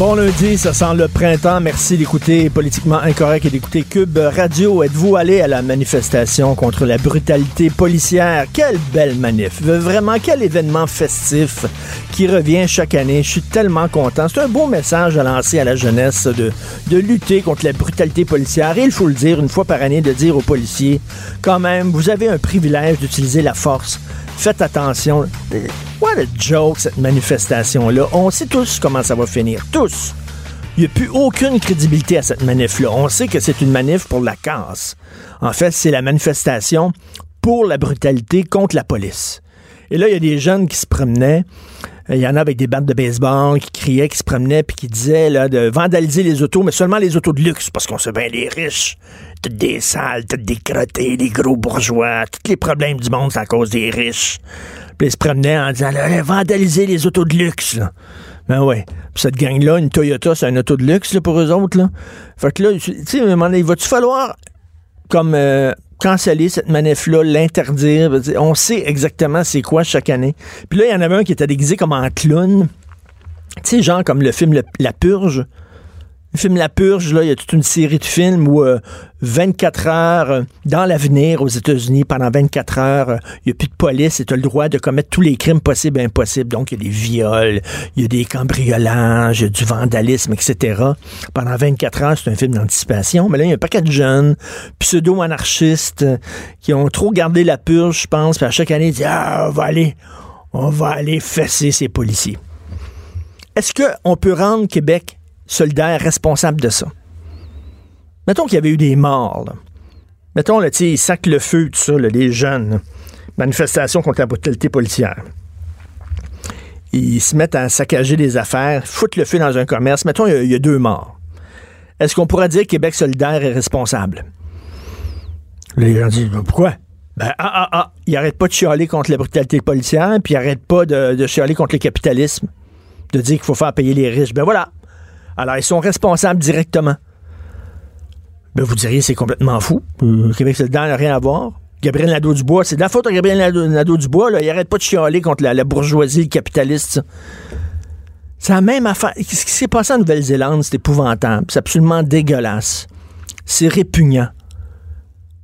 Bon lundi, ça sent le printemps. Merci d'écouter Politiquement Incorrect et d'écouter Cube Radio. Êtes-vous allé à la manifestation contre la brutalité policière? Quelle belle manif! Vraiment, quel événement festif qui revient chaque année. Je suis tellement content. C'est un beau message à lancer à la jeunesse de, de lutter contre la brutalité policière. Et il faut le dire une fois par année, de dire aux policiers, quand même, vous avez un privilège d'utiliser la force. Faites attention. What a joke, cette manifestation-là? On sait tous comment ça va finir. Tous. Il n'y a plus aucune crédibilité à cette manif-là. On sait que c'est une manif pour la casse. En fait, c'est la manifestation pour la brutalité contre la police. Et là, il y a des jeunes qui se promenaient. Il y en a avec des battes de baseball qui criaient, qui se promenaient, puis qui disaient là, de vandaliser les autos, mais seulement les autos de luxe, parce qu'on sait bien les riches. Toutes des sales, toutes des crottés, des gros bourgeois. Tous les problèmes du monde, c'est à cause des riches. Puis ils se promenaient en disant, vandaliser les autos de luxe, là. Ben ouais. Puis cette gang-là, une Toyota, c'est un auto de luxe pour eux autres. Fait que là, tu sais, il va-tu falloir comme euh, canceller cette manif-là, l'interdire? On sait exactement c'est quoi chaque année. Puis là, il y en avait un qui était déguisé comme en clown. Tu sais, genre comme le film La Purge. Le film La Purge, là, il y a toute une série de films où euh, 24 heures euh, dans l'avenir aux États-Unis, pendant 24 heures, euh, il n'y a plus de police et tu as le droit de commettre tous les crimes possibles et impossibles. Donc, il y a des viols, il y a des cambriolages, il y a du vandalisme, etc. Pendant 24 heures, c'est un film d'anticipation. Mais là, il y a un paquet de jeunes pseudo-anarchistes euh, qui ont trop gardé la purge, je pense, puis à chaque année, ils disent Ah, on va aller, on va aller fesser ces policiers. Est-ce qu'on peut rendre Québec solidaire responsable de ça? Mettons qu'il y avait eu des morts. Mettons, là, ils sacent le feu, tout ça, les jeunes. Manifestation contre la brutalité policière. Ils se mettent à saccager des affaires, foutent le feu dans un commerce. Mettons, il y a- deux morts. Est-ce qu'on pourrait dire que Québec solidaire est responsable? Les gens disent, Ben, pourquoi? Ben, ah, ah, ah, ils n'arrêtent pas de chialer contre la brutalité policière, puis ils n'arrêtent pas de, de contre le capitalisme, de dire qu'il faut faire payer les riches. Ben voilà. Alors, ils sont responsables directement. Ben, vous diriez, c'est complètement fou. Euh, Québec solidaire n'a rien à voir. Gabriel Nadeau-Dubois, c'est de la faute à Gabriel Nadeau- Nadeau-Dubois. Il arrête pas de chialer contre la, la bourgeoisie, capitaliste. C'est la même affaire. Ce qui s'est passé en Nouvelle-Zélande, c'est épouvantable. C'est absolument dégueulasse. C'est répugnant.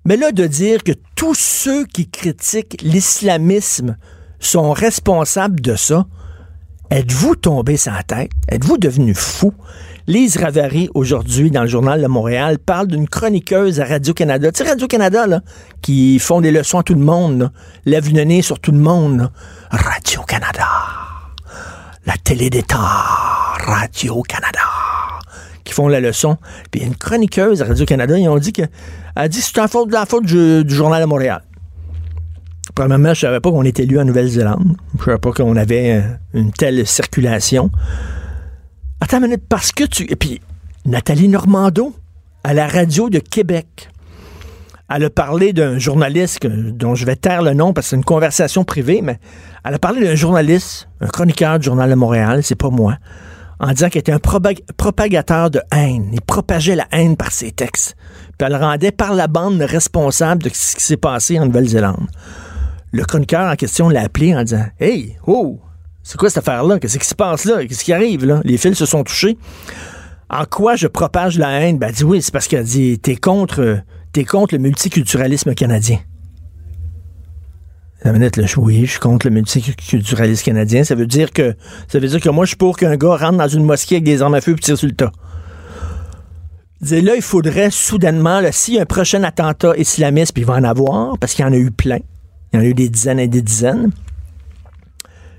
Mais là, de dire que tous ceux qui critiquent l'islamisme sont responsables de ça, êtes-vous tombé sans tête? Êtes-vous devenu fou? Lise Ravary, aujourd'hui, dans le Journal de Montréal, parle d'une chroniqueuse à Radio-Canada. Tu sais, Radio-Canada, là, qui font des leçons à tout le monde, lève le nez sur tout le monde. Radio-Canada. La télé d'État. Radio-Canada. Qui font la leçon. Puis il une chroniqueuse à Radio-Canada, ils ont dit que. Elle dit c'est la faute la faute du, du Journal de Montréal. Premièrement, je savais pas qu'on était élu en Nouvelle-Zélande. Je savais pas qu'on avait euh, une telle circulation. Attends une minute, parce que tu. Et puis, Nathalie Normando, à la radio de Québec, elle a parlé d'un journaliste dont je vais taire le nom parce que c'est une conversation privée, mais elle a parlé d'un journaliste, un chroniqueur du Journal de Montréal, c'est pas moi, en disant qu'il était un propagateur de haine. Il propageait la haine par ses textes. Puis elle le rendait par la bande responsable de ce qui s'est passé en Nouvelle-Zélande. Le chroniqueur en question l'a appelé en disant Hey, oh, c'est quoi cette affaire-là? Qu'est-ce qui se passe là? Qu'est-ce qui arrive là? Les fils se sont touchés. En quoi je propage la haine? Ben, elle dit oui, c'est parce qu'elle dit T'es contre, euh, t'es contre le multiculturalisme canadien. La minute, là, oui, je suis contre le multiculturalisme canadien. Ça veut dire que ça veut dire que moi, je suis pour qu'un gars rentre dans une mosquée avec des armes à feu et tire sur le tas. Là, il faudrait soudainement, là, a un prochain attentat islamiste, puis il va en avoir, parce qu'il y en a eu plein, il y en a eu des dizaines et des dizaines,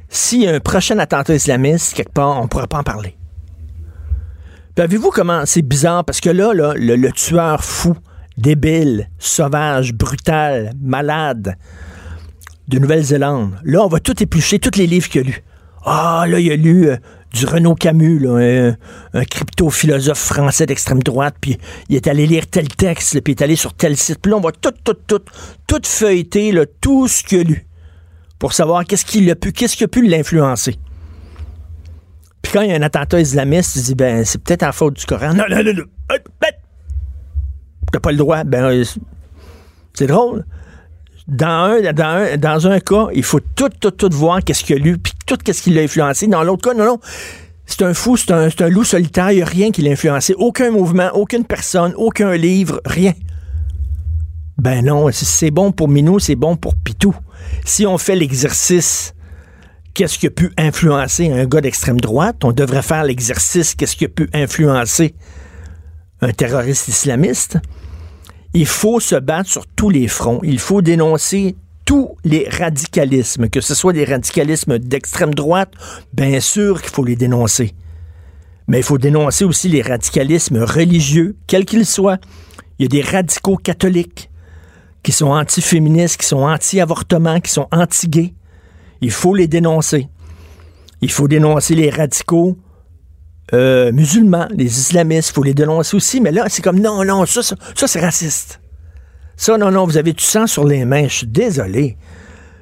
s'il y a un prochain attentat islamiste, quelque part, on ne pourra pas en parler. Puis avez-vous comment c'est bizarre? Parce que là, le, tueur fou, débile, sauvage, brutal, malade de Nouvelle-Zélande, là, on va tout éplucher, tous les livres qu'il a lus. Ah, là, il a lu euh, du Renaud Camus, un, crypto-philosophe français d'extrême droite, puis il est allé lire tel texte, puis il est allé sur tel site. Puis là, on va tout, tout, tout, tout feuilleter, là, tout ce qu'il a lu. Pour savoir qu'est-ce qui a pu, qu'est-ce qui a pu l'influencer. Puis quand il y a un attentat islamiste, tu dis, ben, c'est peut-être à faute du Coran. Non, non, non, non. T'as pas le droit. Ben, euh, c'est drôle. Dans un, dans, un, dans un cas, il faut tout, tout, tout voir qu'est-ce qu'il a lu, puis tout qu'est-ce qui l'a influencé. Dans l'autre cas, non, non. C'est un fou, c'est un, un, loup solitaire, il n'y a rien qui l'a influencé. Aucun mouvement, aucune personne, aucun livre, rien. Ben non, c'est bon pour Minou, c'est bon pour Pitou. Si on fait l'exercice qu'est-ce qui a pu influencer un gars d'extrême droite, on devrait faire l'exercice qu'est-ce qui a pu influencer un terroriste islamiste? Il faut se battre sur tous les fronts. Il faut dénoncer tous les radicalismes, que ce soit des radicalismes d'extrême droite, bien sûr qu'il faut les dénoncer. Mais il faut dénoncer aussi les radicalismes religieux, quels qu'ils soient. Il y a des radicaux catholiques qui sont anti-féministes, qui sont anti-avortement, qui sont anti-gays. Il faut les dénoncer. Il faut dénoncer les radicaux euh, musulmans, les islamistes. Il faut les dénoncer aussi. Mais là, c'est comme non, non, ça, ça, ça c'est raciste. Ça, non, non, vous avez du sang sur les mains. Je suis désolé.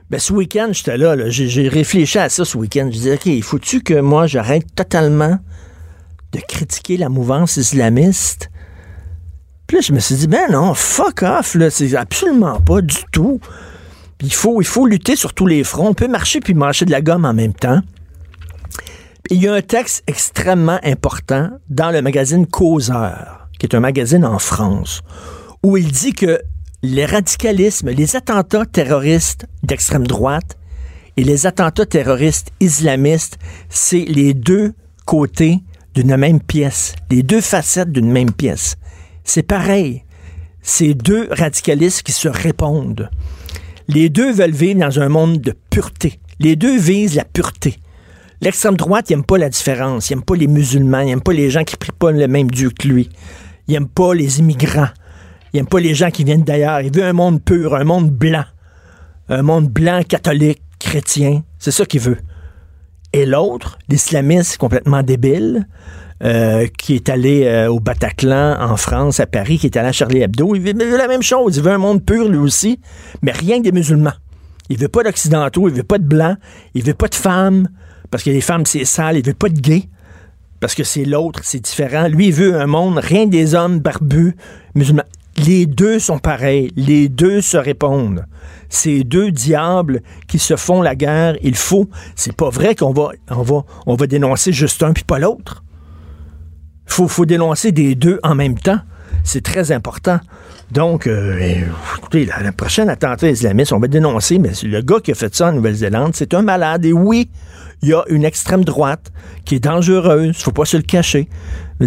Ben, ce week-end, j'étais là, j'ai réfléchi à ça ce week-end. Je disais, OK, faut-tu que moi, j'arrête totalement de critiquer la mouvance islamiste? Puis je me suis dit, ben non, fuck off, là, c'est absolument pas du tout. il faut, il faut lutter sur tous les fronts. On peut marcher puis marcher de la gomme en même temps. Il y a un texte extrêmement important dans le magazine Causeur, qui est un magazine en France, où il dit que les radicalismes, les attentats terroristes d'extrême droite et les attentats terroristes islamistes, c'est les deux côtés d'une même pièce, les deux facettes d'une même pièce. C'est pareil. C'est deux radicalistes qui se répondent. Les deux veulent vivre dans un monde de pureté. Les deux visent la pureté. L'extrême droite, n'aime pas la différence. N'aime pas les musulmans. N'aime pas les gens qui prient pas le même Dieu que lui. N'aime pas les immigrants. N'aime pas les gens qui viennent d'ailleurs. Il veut un monde pur, un monde blanc. Un monde blanc, catholique, chrétien. C'est ça qu'il veut. Et l'autre, l'islamiste complètement débile, euh, qui est allé euh, au Bataclan en France, à Paris, qui est allé à Charlie Hebdo, il veut, la même chose. Il veut un monde pur, lui aussi, mais rien que des musulmans. Il veut pas d'occidentaux, il veut pas de blancs, il veut pas de femmes, parce que les femmes, c'est sale, il veut pas de gays parce que c'est l'autre, c'est différent. Lui, il veut un monde, rien des hommes barbus, musulmans les deux sont pareils, les deux se répondent. Ces deux diables qui se font la guerre, il faut. C'est pas vrai qu'on va, on va, on va dénoncer juste un puis pas l'autre. Faut, faut dénoncer des deux en même temps. C'est très important. Donc, euh, écoutez, la, prochaine attentat islamiste, on va dénoncer, mais le gars qui a fait ça en Nouvelle-Zélande, c'est un malade. Et oui, il y a une extrême droite qui est dangereuse, faut pas se le cacher,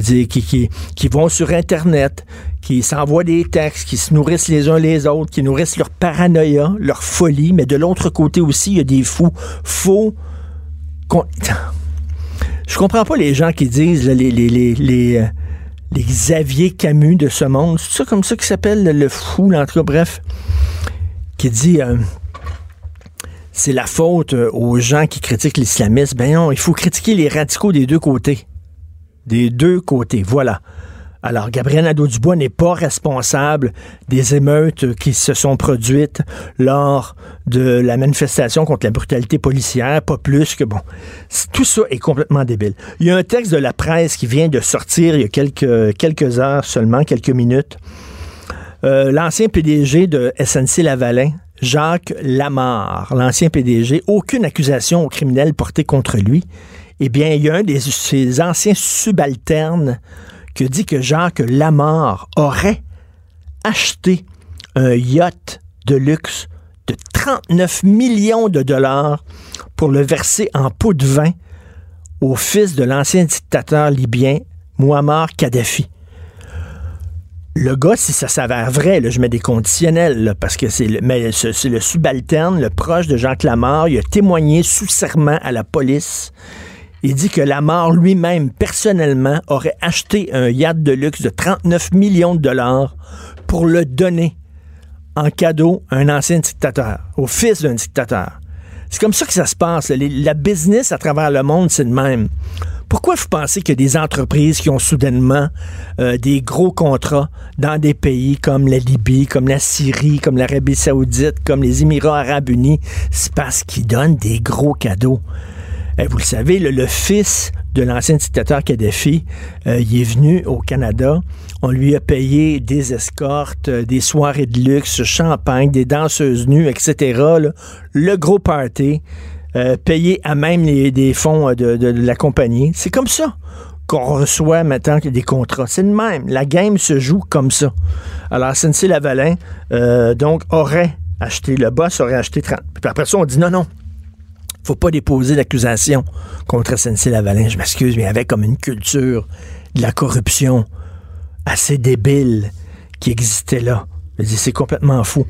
qui vont sur Internet, qui s'envoient des textes, qui se nourrissent les uns les autres, qui nourrissent leur paranoïa, leur folie, mais de l'autre côté aussi, il y a des fous. Faux. Je comprends pas les gens qui disent les, les, les, les, euh, les Xavier Camus de ce monde. C'est ça comme ça qui s'appelle le fou, cas, bref, qui dit euh, c'est la faute euh, aux gens qui critiquent l'islamisme. Ben non, il faut critiquer les radicaux des deux côtés. Des deux côtés, voilà. Alors, Gabriel Nadeau-Dubois n'est pas responsable des émeutes qui se sont produites lors de la manifestation contre la brutalité policière, pas plus que bon. Tout ça est complètement débile. Il y a un texte de la presse qui vient de sortir il y a quelques, quelques heures seulement, quelques minutes. Euh, l'ancien PDG de SNC Lavalin, Jacques Lamarre, l'ancien PDG, aucune accusation au criminel portée contre lui. Eh bien, il y a un de ses anciens subalternes dit que Jacques Lamarre aurait acheté un yacht de luxe de 39 millions de dollars pour le verser en pot de vin au fils de l'ancien dictateur libyen Muammar Kadhafi. Le gars, si ça s'avère vrai, je mets des conditionnels, parce que c'est le, c'est le subalterne, le proche de Jacques Lamarre, il a témoigné sous serment à la police il dit que Lamar lui-même, personnellement, aurait acheté un yacht de luxe de 39 millions de dollars pour le donner en cadeau à un ancien dictateur, au fils d'un dictateur. C'est comme ça que ça se passe. La business à travers le monde, c'est le même. Pourquoi vous pensez qu'il y a des entreprises qui ont soudainement euh, des gros contrats dans des pays comme la Libye, comme la Syrie, comme l'Arabie saoudite, comme les Émirats arabes unis? C'est parce qu'ils donnent des gros cadeaux. Eh, vous le savez, le, fils de l'ancien dictateur Kadhafi, euh, il est venu au Canada. On lui a payé des escortes, euh, des soirées de luxe, champagne, des danseuses nues, etc. Le gros party. Euh, payé à même les, des fonds de, la compagnie. C'est comme ça qu'on reçoit maintenant des contrats. C'est le même. La game se joue comme ça. Alors, SNC-Lavalin, donc, aurait acheté, le boss aurait acheté 30. Puis après ça, on dit non, non, faut pas déposer d'accusation contre SNC-Lavalin. Je m'excuse, mais il avait comme une culture de la corruption assez débile qui existait là. C'est complètement fou.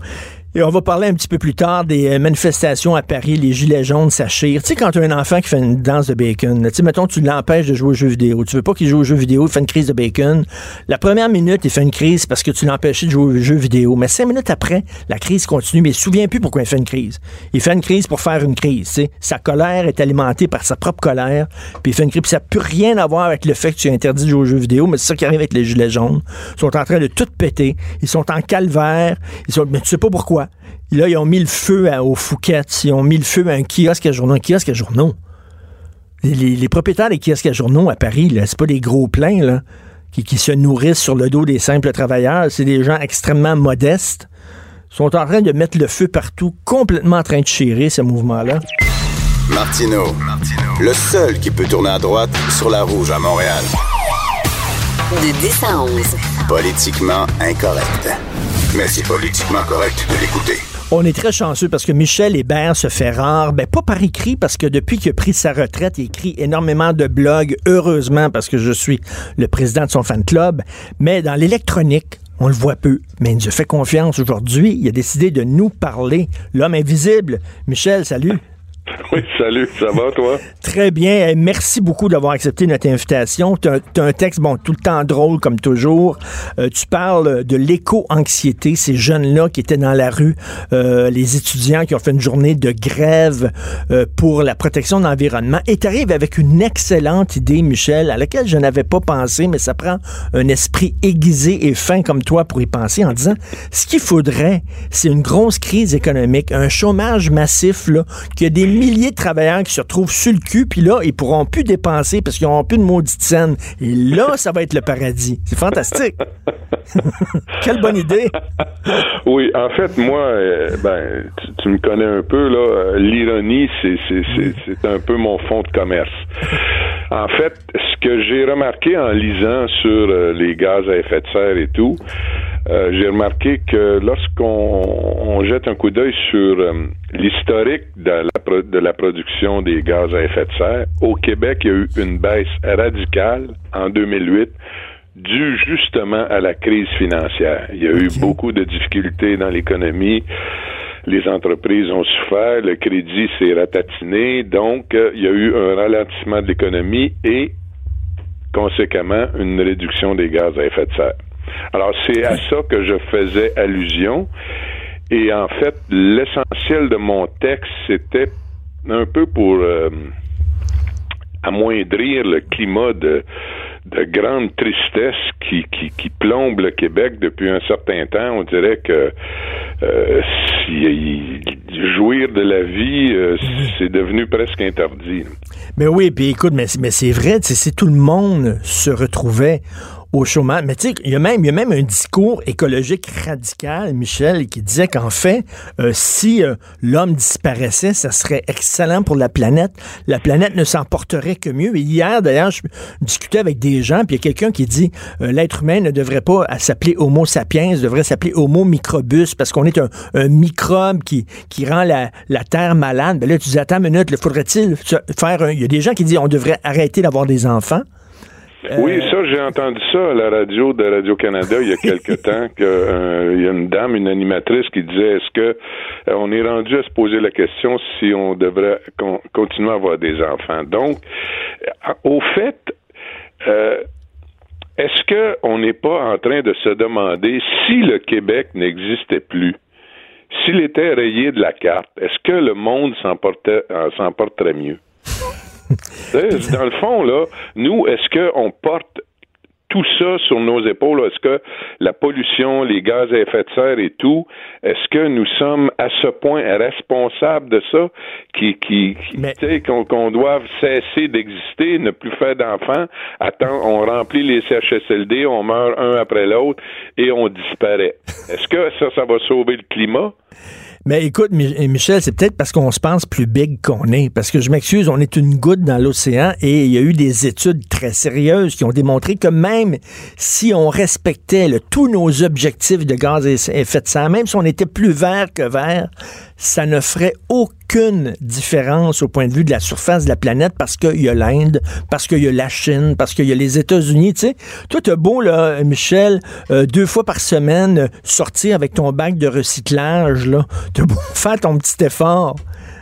Et on va parler un petit peu plus tard des euh, manifestations à Paris, les gilets jaunes s'achirent. Tu sais, quand tu as un enfant qui fait une danse de bacon, tu sais, mettons, tu l'empêches de jouer aux jeux vidéo. Tu veux pas qu'il joue aux jeux vidéo, il fait une crise de bacon. La première minute, il fait une crise parce que tu l'empêchais de jouer aux jeux vidéo. Mais cinq minutes après, la crise continue, mais il se souvient plus pourquoi il fait une crise. Il fait une crise pour faire une crise. Sa colère est alimentée par sa propre colère, puis il fait une crise. Puis ça n'a plus rien à voir avec le fait que tu interdit de jouer aux jeux vidéo, mais c'est ça qui arrive avec les gilets jaunes. Ils sont en train de tout péter. Ils sont en calvaire. Ils sont, mais tu sais pas pourquoi. Là, ils ont mis le feu à, aux Fouquettes. Ils ont mis le feu à un kiosque à journaux. Un kiosque à journaux. Les, propriétaires des kiosques à journaux à Paris, c'est pas des gros pleins là, qui, qui, se nourrissent sur le dos des simples travailleurs. C'est des gens extrêmement modestes. Ils sont en train de mettre le feu partout, complètement en train de chérir ce mouvement-là. Martino, le seul qui peut tourner à droite sur la rouge à Montréal. De 10 à 11. Politiquement incorrect. Mais c'est politiquement correct de l'écouter. On est très chanceux parce que Michel Hébert se fait rare, ben pas par écrit parce que depuis qu'il a pris sa retraite, il écrit énormément de blogs, heureusement parce que je suis le président de son fan club, mais dans l'électronique, on le voit peu, mais il nous fait confiance aujourd'hui. Il a décidé de nous parler. L'homme invisible. Michel, salut. Oui, salut, ça va toi? Très bien. Merci beaucoup d'avoir accepté notre invitation. Tu as, un texte, bon, tout le temps drôle comme toujours. Euh, tu parles de l'éco-anxiété, ces jeunes-là qui étaient dans la rue, euh, les étudiants qui ont fait une journée de grève euh, pour la protection de l'environnement. Et tu arrives avec une excellente idée, Michel, à laquelle je n'avais pas pensé, mais ça prend un esprit aiguisé et fin comme toi pour y penser en disant, ce qu'il faudrait, c'est une grosse crise économique, un chômage massif, là, qui a des milliers de travailleurs qui se retrouvent sur le cul, puis là, ils pourront plus dépenser parce qu'ils n'auront plus de maudite scène. Et là, ça va être le paradis. C'est fantastique. Quelle bonne idée. oui, en fait, moi, euh, ben, tu, me connais un peu, là. Euh, l'ironie, c'est un peu mon fond de commerce. En fait, ce que j'ai remarqué en lisant sur euh, les gaz à effet de serre et tout, j'ai remarqué que lorsqu'on jette un coup d'œil sur l'historique de la, de la production des gaz à effet de serre, au Québec, il y a eu une baisse radicale en 2008 due justement à la crise financière. Il y a eu beaucoup de difficultés dans l'économie. Les entreprises ont souffert, le crédit s'est ratatiné, donc euh, il y a eu un ralentissement de l'économie et conséquemment une réduction des gaz à effet de serre. Alors, c'est à ça que je faisais allusion. Et en fait, l'essentiel de mon texte, c'était un peu pour euh, amoindrir le climat de, de grande tristesse qui, plombe le Québec depuis un certain temps. On dirait que euh, jouir de la vie, euh, c'est devenu presque interdit. Mais oui, puis écoute, mais, mais c'est vrai, si tout le monde se retrouvait au chômage. Mais tu sais, il y, a même, un discours écologique radical, Michel, qui disait qu'en fait, euh, si euh, l'homme disparaissait, ça serait excellent pour la planète. La planète ne s'en porterait que mieux. Et hier, d'ailleurs, je discutais avec des gens, puis il y a quelqu'un qui dit euh, l'être humain ne devrait pas s'appeler Homo sapiens, devrait s'appeler Homo microbus, parce qu'on est un, microbe qui, qui rend la, la Terre malade. Ben là, tu dis, attends une minute, faudrait-il faire un... Il y a des gens qui disent on devrait arrêter d'avoir des enfants. Oui, euh, ça, j'ai entendu ça à la radio de Radio-Canada il y a quelque temps, qu'il euh, y a une dame, une animatrice qui disait est-ce que euh, on est rendu à se poser la question si on devrait continuer à avoir des enfants? Donc, au fait, est-ce qu'on n'est pas en train de se demander si le Québec n'existait plus? S'il était rayé de la carte, est-ce que le monde s'en porterait mieux? Dans le fond, là, nous, est-ce qu'on porte tout ça sur nos épaules? Est-ce que la pollution, les gaz à effet de serre et tout, est-ce que nous sommes à ce point responsables de ça, qui, qui, qu'on, qu'on doive cesser d'exister, ne plus faire d'enfants, attends, on remplit les CHSLD, on meurt un après l'autre et on disparaît. Est-ce que ça, ça va sauver le climat? Mais écoute, Michel, c'est peut-être parce qu'on se pense plus big qu'on est. Parce que je m'excuse, on est une goutte dans l'océan et il y a eu des études très sérieuses qui ont démontré que même si on respectait tous nos objectifs de gaz à effet de serre, même si on était plus vert que vert, ça ne ferait aucune différence au point de vue de la surface de la planète parce qu'il y a l'Inde, parce qu'il y a la Chine, parce qu'il y a les États-Unis. Tu sais, toi, t'as beau, là, Michel, euh, deux fois par semaine, sortir avec ton bac de recyclage, là. T'as beau faire ton petit effort.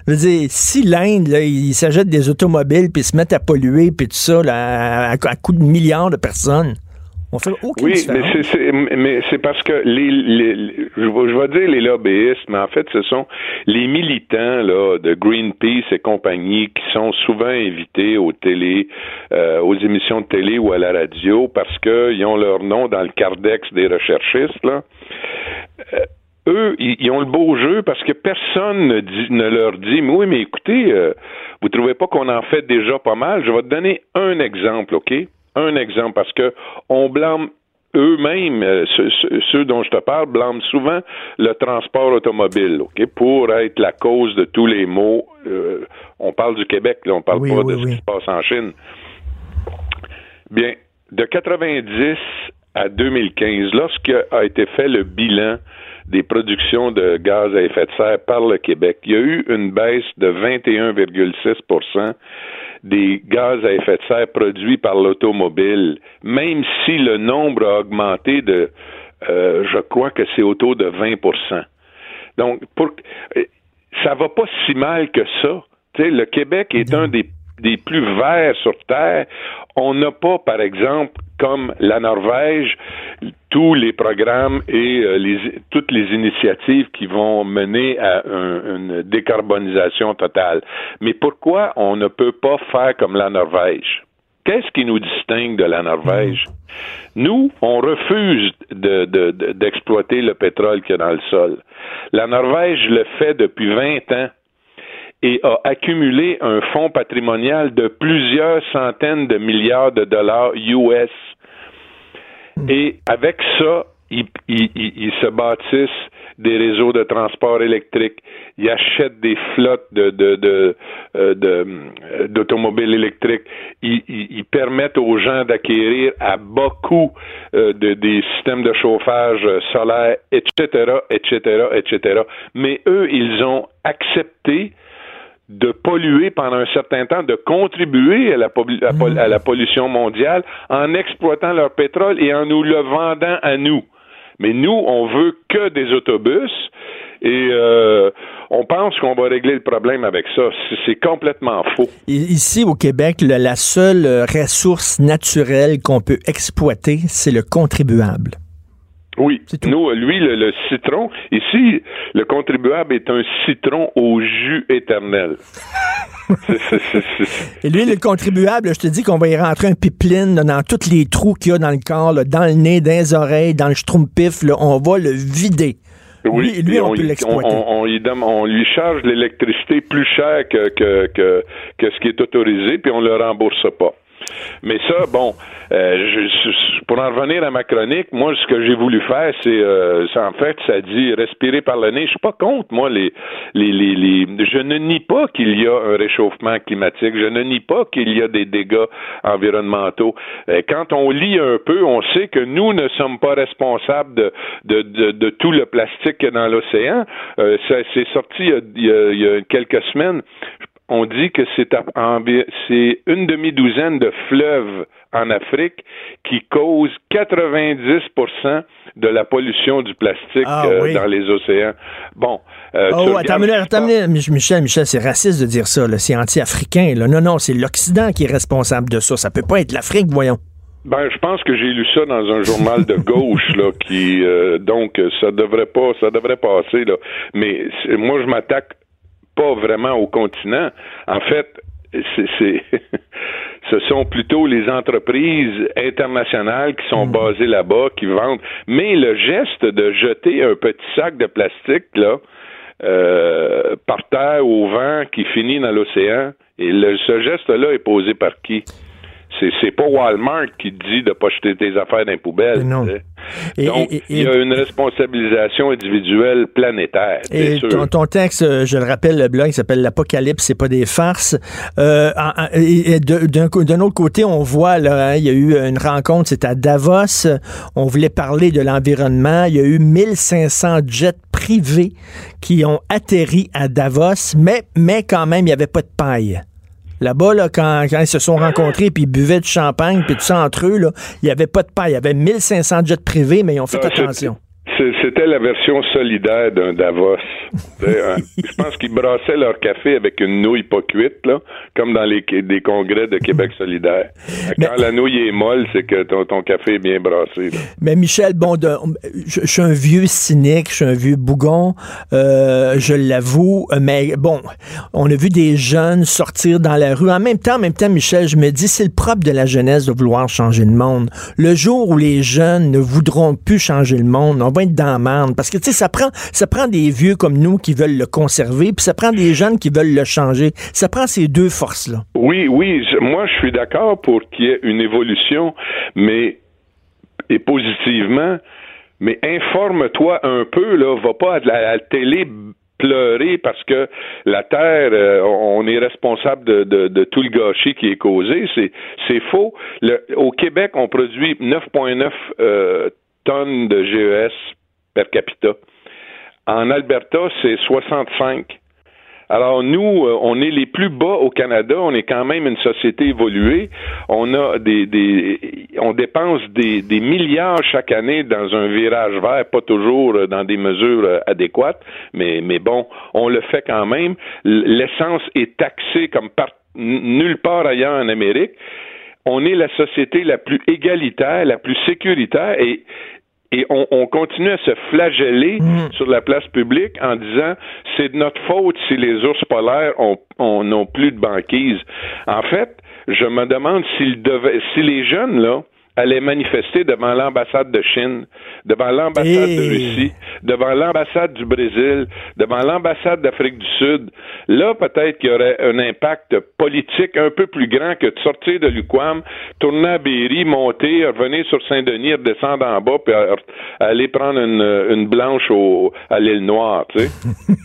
Je veux dire, si l'Inde, ils s'achètent des automobiles puis se mettent à polluer puis tout ça, là, à, à coup de milliards de personnes, oui, mais c'est parce que les, je, vais dire les lobbyistes, mais en fait, ce sont les militants là de Greenpeace et compagnie qui sont souvent invités aux télé, euh, aux émissions de télé ou à la radio parce qu'ils ont leur nom dans le cardex des recherchistes là. Euh, eux, ils, ont le beau jeu parce que personne ne, dit, ne leur dit, mais oui, mais écoutez, euh, vous trouvez pas qu'on en fait déjà pas mal? Je vais te donner un exemple, OK? Un exemple parce que on blâme eux-mêmes, euh, ceux, dont je te parle, blâment souvent le transport automobile, ok, pour être la cause de tous les maux. Euh, on parle du Québec, là, on parle pas de ce qui se passe en Chine. Bien, de 90 à 2015, lorsqu'a été fait le bilan des productions de gaz à effet de serre par le Québec, il y a eu une baisse de 21,6% des gaz à effet de serre produits par l'automobile, même si le nombre a augmenté de, euh, je crois que c'est autour de 20% Donc, pour, euh, ça va pas si mal que ça. le Québec est un des des plus verts sur Terre. On n'a pas, par exemple, comme la Norvège, tous les programmes et euh, toutes les initiatives qui vont mener à une décarbonisation totale. Mais pourquoi on ne peut pas faire comme la Norvège? Qu'est-ce qui nous distingue de la Norvège? Nous, on refuse d'exploiter le pétrole qu'il y a dans le sol. La Norvège le fait depuis 20 ans et a accumulé un fonds patrimonial de plusieurs centaines de milliards de dollars US. Hmm. Et avec ça, ils, se bâtissent des réseaux de transport électrique, ils achètent des flottes de, de, euh, d'automobiles électriques, ils, permettent aux gens d'acquérir à bas coût euh, des systèmes de chauffage solaire, etc., etc., etc. Mais eux, ils ont accepté de polluer pendant un certain temps, de contribuer à la, pollution mondiale en exploitant leur pétrole et en nous le vendant à nous. Mais nous, on veut que des autobus et euh, on pense qu'on va régler le problème avec ça. C'est complètement faux. Ici, au Québec, la seule ressource naturelle qu'on peut exploiter, c'est le contribuable. Oui. Nous, lui, le, citron, ici, le contribuable est un citron au jus éternel. Et lui, le contribuable, je te dis qu'on va y rentrer un pipeline dans tous les trous qu'il y a dans le corps, dans le nez, dans les oreilles, dans le schtroumpif, on va le vider. Oui, lui, on, peut l'exploiter. On, lui charge l'électricité plus cher que, que, que, que ce qui est autorisé, puis on le rembourse pas. Mais ça, bon, euh, je, pour en revenir à ma chronique, moi, ce que j'ai voulu faire, c'est, euh, en fait, ça dit respirer par le nez. Je suis pas contre, moi, les, les, les, les, je ne nie pas qu'il y a un réchauffement climatique. Je ne nie pas qu'il y a des dégâts environnementaux. Euh, quand on lit un peu, on sait que nous ne sommes pas responsables de, de, de, tout le plastique dans l'océan. Euh, c'est sorti il y, a, il y a quelques semaines on dit que c'est une demi-douzaine de fleuves en Afrique qui causent 90% de la pollution du plastique ah euh, dans les océans. Bon. Euh, oh, attends, Michel, Michel, c'est raciste de dire ça. C'est anti-africain. Non, non, c'est l'Occident qui est responsable de ça. Ça peut pas être l'Afrique, voyons. Ben, je pense que j'ai lu ça dans un journal de gauche, là, qui euh, donc ça devrait pas, ça devrait passer là. Mais moi, je m'attaque pas vraiment au continent. En fait, c'est ce sont plutôt les entreprises internationales qui sont mm. basées là-bas, qui vendent. Mais le geste de jeter un petit sac de plastique là euh, par terre au vent qui finit dans l'océan, et ce geste-là est posé par qui? C'est pas Walmart qui dit de pas jeter tes affaires dans les poubelles. Non. Donc, il y a une responsabilisation individuelle planétaire. Et ton, texte, euh, je le rappelle, le blog s'appelle L'Apocalypse, c'est pas des farces. Euh, D'un autre côté, on voit, là, hein, il y a eu une rencontre, c'était à Davos. On voulait parler de l'environnement. Il y a eu 1500 jets privés qui ont atterri à Davos, mais, mais quand même, il n'y avait pas de paille. Là-bas, là, quand, ils se sont rencontrés, puis ils buvaient du champagne, puis tout ça entre eux, il n'y avait pas de paille. Il y avait 1500 jets privés, mais ils ont fait attention. C'était la version solidaire d'un Davos. je pense qu'ils brassaient leur café avec une nouille pas cuite, là, comme dans les des congrès de Québec solidaire. Quand la nouille est molle, c'est que ton, ton, café est bien brassé. Mais Michel, bon, je, suis un vieux cynique, je suis un vieux bougon, euh, je l'avoue, mais bon, on a vu des jeunes sortir dans la rue. En même temps, en même temps, Michel, je me dis, c'est le propre de la jeunesse de vouloir changer le monde. Le jour où les jeunes ne voudront plus changer le monde, on être dans Parce que, tu sais, ça prend, ça prend des vieux comme nous qui veulent le conserver, puis ça prend des jeunes qui veulent le changer. Ça prend ces deux forces-là. Oui, oui. Moi, je suis d'accord pour qu'il y ait une évolution, mais et positivement. Mais informe-toi un peu, là. Va pas à la, télé pleurer parce que la terre, euh, on est responsable de, tout le gâchis qui est causé. C'est, c'est faux. au Québec, on produit 9,9 euh, tonnes de GES per capita. En Alberta, c'est 65. Alors nous, euh, on est les plus bas au Canada. On est quand même une société évoluée. On a des, on dépense des, milliards chaque année dans un virage vert, pas toujours euh, dans des mesures euh, adéquates, mais bon, on le fait quand même. L'essence est taxée comme nulle part ailleurs en Amérique. On est la société la plus égalitaire, la plus sécuritaire et et on, continue à se flageller mm. sur la place publique en disant c'est de notre faute si les ours polaires ont, n'ont plus de banquise. En fait, je me demande s'ils devaient, si les jeunes là allait manifester devant l'ambassade de Chine, devant l'ambassade de Russie, devant l'ambassade du Brésil, devant l'ambassade d'Afrique du Sud. Là, peut-être qu'il y aurait un impact politique un peu plus grand que de sortir de l'UQAM, tourner à Berry, monter, revenir sur Saint-Denis, redescendre en bas, puis aller prendre une, blanche au, à l'île Noire, tu sais.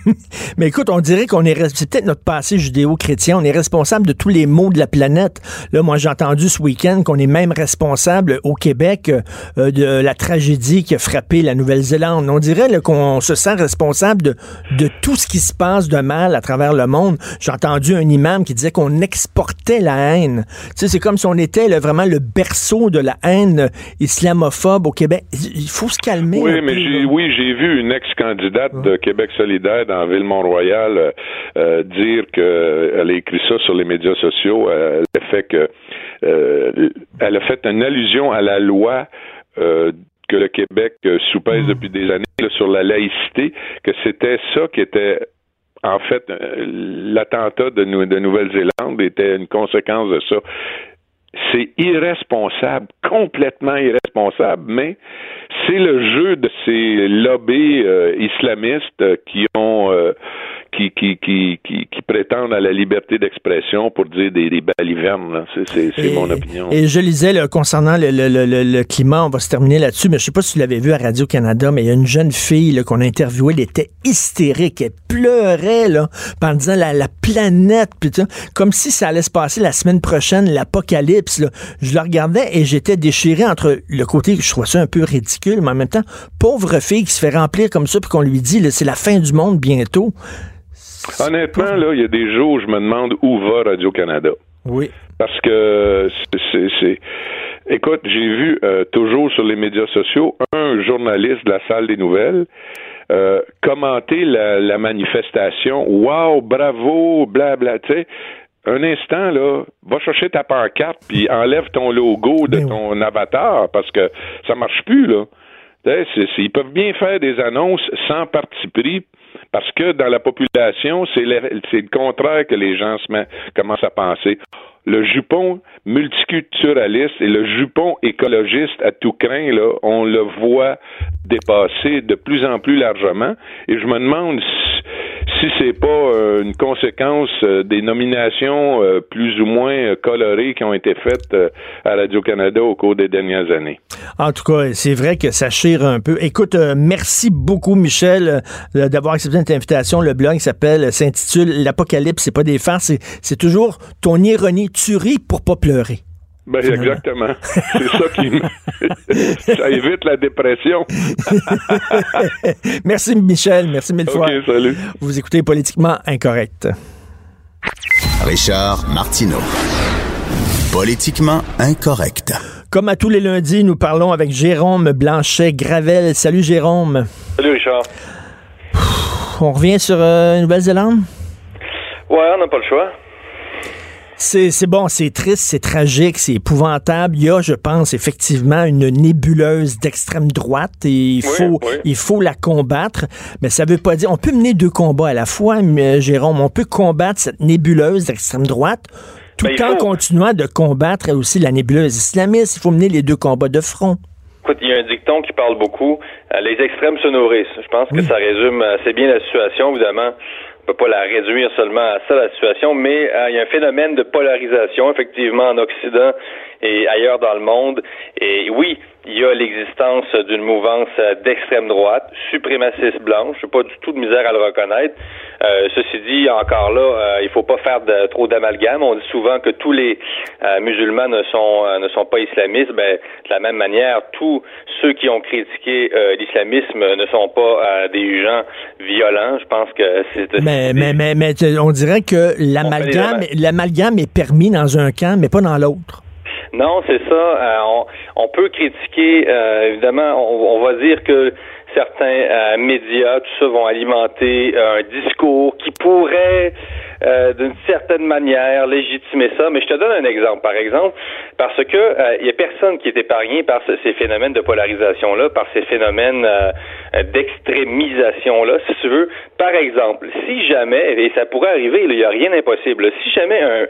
Mais écoute, on dirait qu'on est, c'est peut-être notre passé judéo-chrétien, on est responsable de tous les maux de la planète. Là, moi, j'ai entendu ce week-end qu'on est même responsable au Québec euh, de la tragédie qui a frappé la Nouvelle-Zélande. On dirait qu'on se sent responsable de, de tout ce qui se passe de mal à travers le monde. J'ai entendu un imam qui disait qu'on exportait la haine. Tu sais, c'est comme si on était vraiment le berceau de la haine islamophobe au Québec. Il faut se calmer. Oui, mais j'ai, oui, j'ai vu une ex-candidate de Québec solidaire dans Ville-Mont-Royal euh, euh, dire qu'elle a écrit ça sur les médias sociaux, le fait que elle a fait une allusion à la loi euh, que le Québec euh, soupèse mmh. depuis des années sur la laïcité, que c'était ça qui était en fait euh, l'attentat de, de Nouvelle-Zélande était une conséquence de ça. C'est irresponsable, complètement irresponsable, mais c'est le jeu de ces lobbies islamistes qui ont qui, qui, qui, qui, prétendent à la liberté d'expression pour dire des, des balivernes. C'est mon opinion. Et je lisais concernant le, le, le, climat, on va se terminer là-dessus, mais je sais pas si tu l'avais vu à Radio-Canada, mais il y a une jeune fille qu'on a interviewée, elle était hystérique, elle pleurait là, en disant la, la planète, putain, comme si ça allait se passer la semaine prochaine, l'apocalypse. Je la regardais et j'étais déchiré entre le côté que je trouvais ça un peu ridicule, mais en même temps, pauvre fille qui se fait remplir comme ça, puis qu'on lui dit, c'est la fin du monde bientôt. Honnêtement, là, il y a des jours où je me demande où va Radio-Canada. Oui. Parce que c'est. Écoute, j'ai vu euh, toujours sur les médias sociaux un journaliste de la salle des nouvelles euh, commenter la, manifestation. Wow, bravo, blabla. Tu sais, un instant, là, va chercher ta pancarte puis enlève ton logo de ben ton avatar parce que ça marche plus, là. ils peuvent bien faire des annonces sans parti pris Parce que dans la population, c'est le, contraire que les gens commencent à penser le jupon multiculturaliste et le jupon écologiste à tout craint, on le voit dépasser de plus en plus largement. Et je me demande si, c'est pas euh, une conséquence euh, des nominations euh, plus ou moins colorées qui ont été faites à Radio-Canada au cours des dernières années. En tout cas, c'est vrai que ça chire un peu. Écoute, merci beaucoup, Michel, d'avoir accepté cette invitation. Le blog s'appelle, s'intitule L'Apocalypse, c'est pas des farces, c'est toujours ton ironie tu ris pour pas pleurer. Ben, exactement. C'est ça qui ça évite la dépression. merci Michel, merci mille fois. salut. Vous écoutez politiquement incorrect. Richard Martineau. Politiquement incorrect. Comme à tous les lundis, nous parlons avec Jérôme Blanchet Gravel. Salut Jérôme. Salut Richard. On revient sur euh, Nouvelle-Zélande? Ouais, on n'a pas le choix. C'est bon, c'est triste, c'est tragique, c'est épouvantable. Il y a, je pense, effectivement une nébuleuse d'extrême droite et il faut, il faut la combattre. Mais ça veut pas dire, on peut mener deux combats à la fois, mais, Jérôme. On peut combattre cette nébuleuse d'extrême droite tout ben, en continuant de combattre aussi la nébuleuse islamiste. Il faut mener les deux combats de front. Écoute, il y a un dicton qui parle beaucoup. Euh, les extrêmes se nourrissent. Je pense que ça résume assez bien la situation, évidemment on peut pas la réduire seulement à ça, la situation, mais euh, il y a un phénomène de polarisation, effectivement, en Occident et ailleurs dans le monde. Et oui, il y a l'existence d'une mouvance euh, d'extrême droite, suprémaciste blanche. Je pas du tout de misère à le reconnaître. Euh, ceci dit, encore là, euh, il faut pas faire de, trop d'amalgame. On dit souvent que tous les euh, musulmans ne sont ne sont pas islamistes. Ben, de la même manière, tous ceux qui ont critiqué l'islamisme ne sont pas des gens violents. Je pense que c'est. Mais, mais, mais, mais on dirait que l'amalgame l'amalgame est permis dans un camp, mais pas dans l'autre. Non, c'est ça. Euh, on, peut critiquer, euh, évidemment, on, on, va dire que certains euh, médias, tout ça, vont alimenter un discours qui pourrait, euh, d'une certaine manière, légitimer ça. Mais je te donne un exemple, par exemple, parce que euh, il y a personne qui est épargné par ces phénomènes de polarisation-là, par ces phénomènes d'extrémisation-là, si tu veux. Par exemple, si jamais, et ça pourrait arriver, il n'y a rien d'impossible, si jamais un,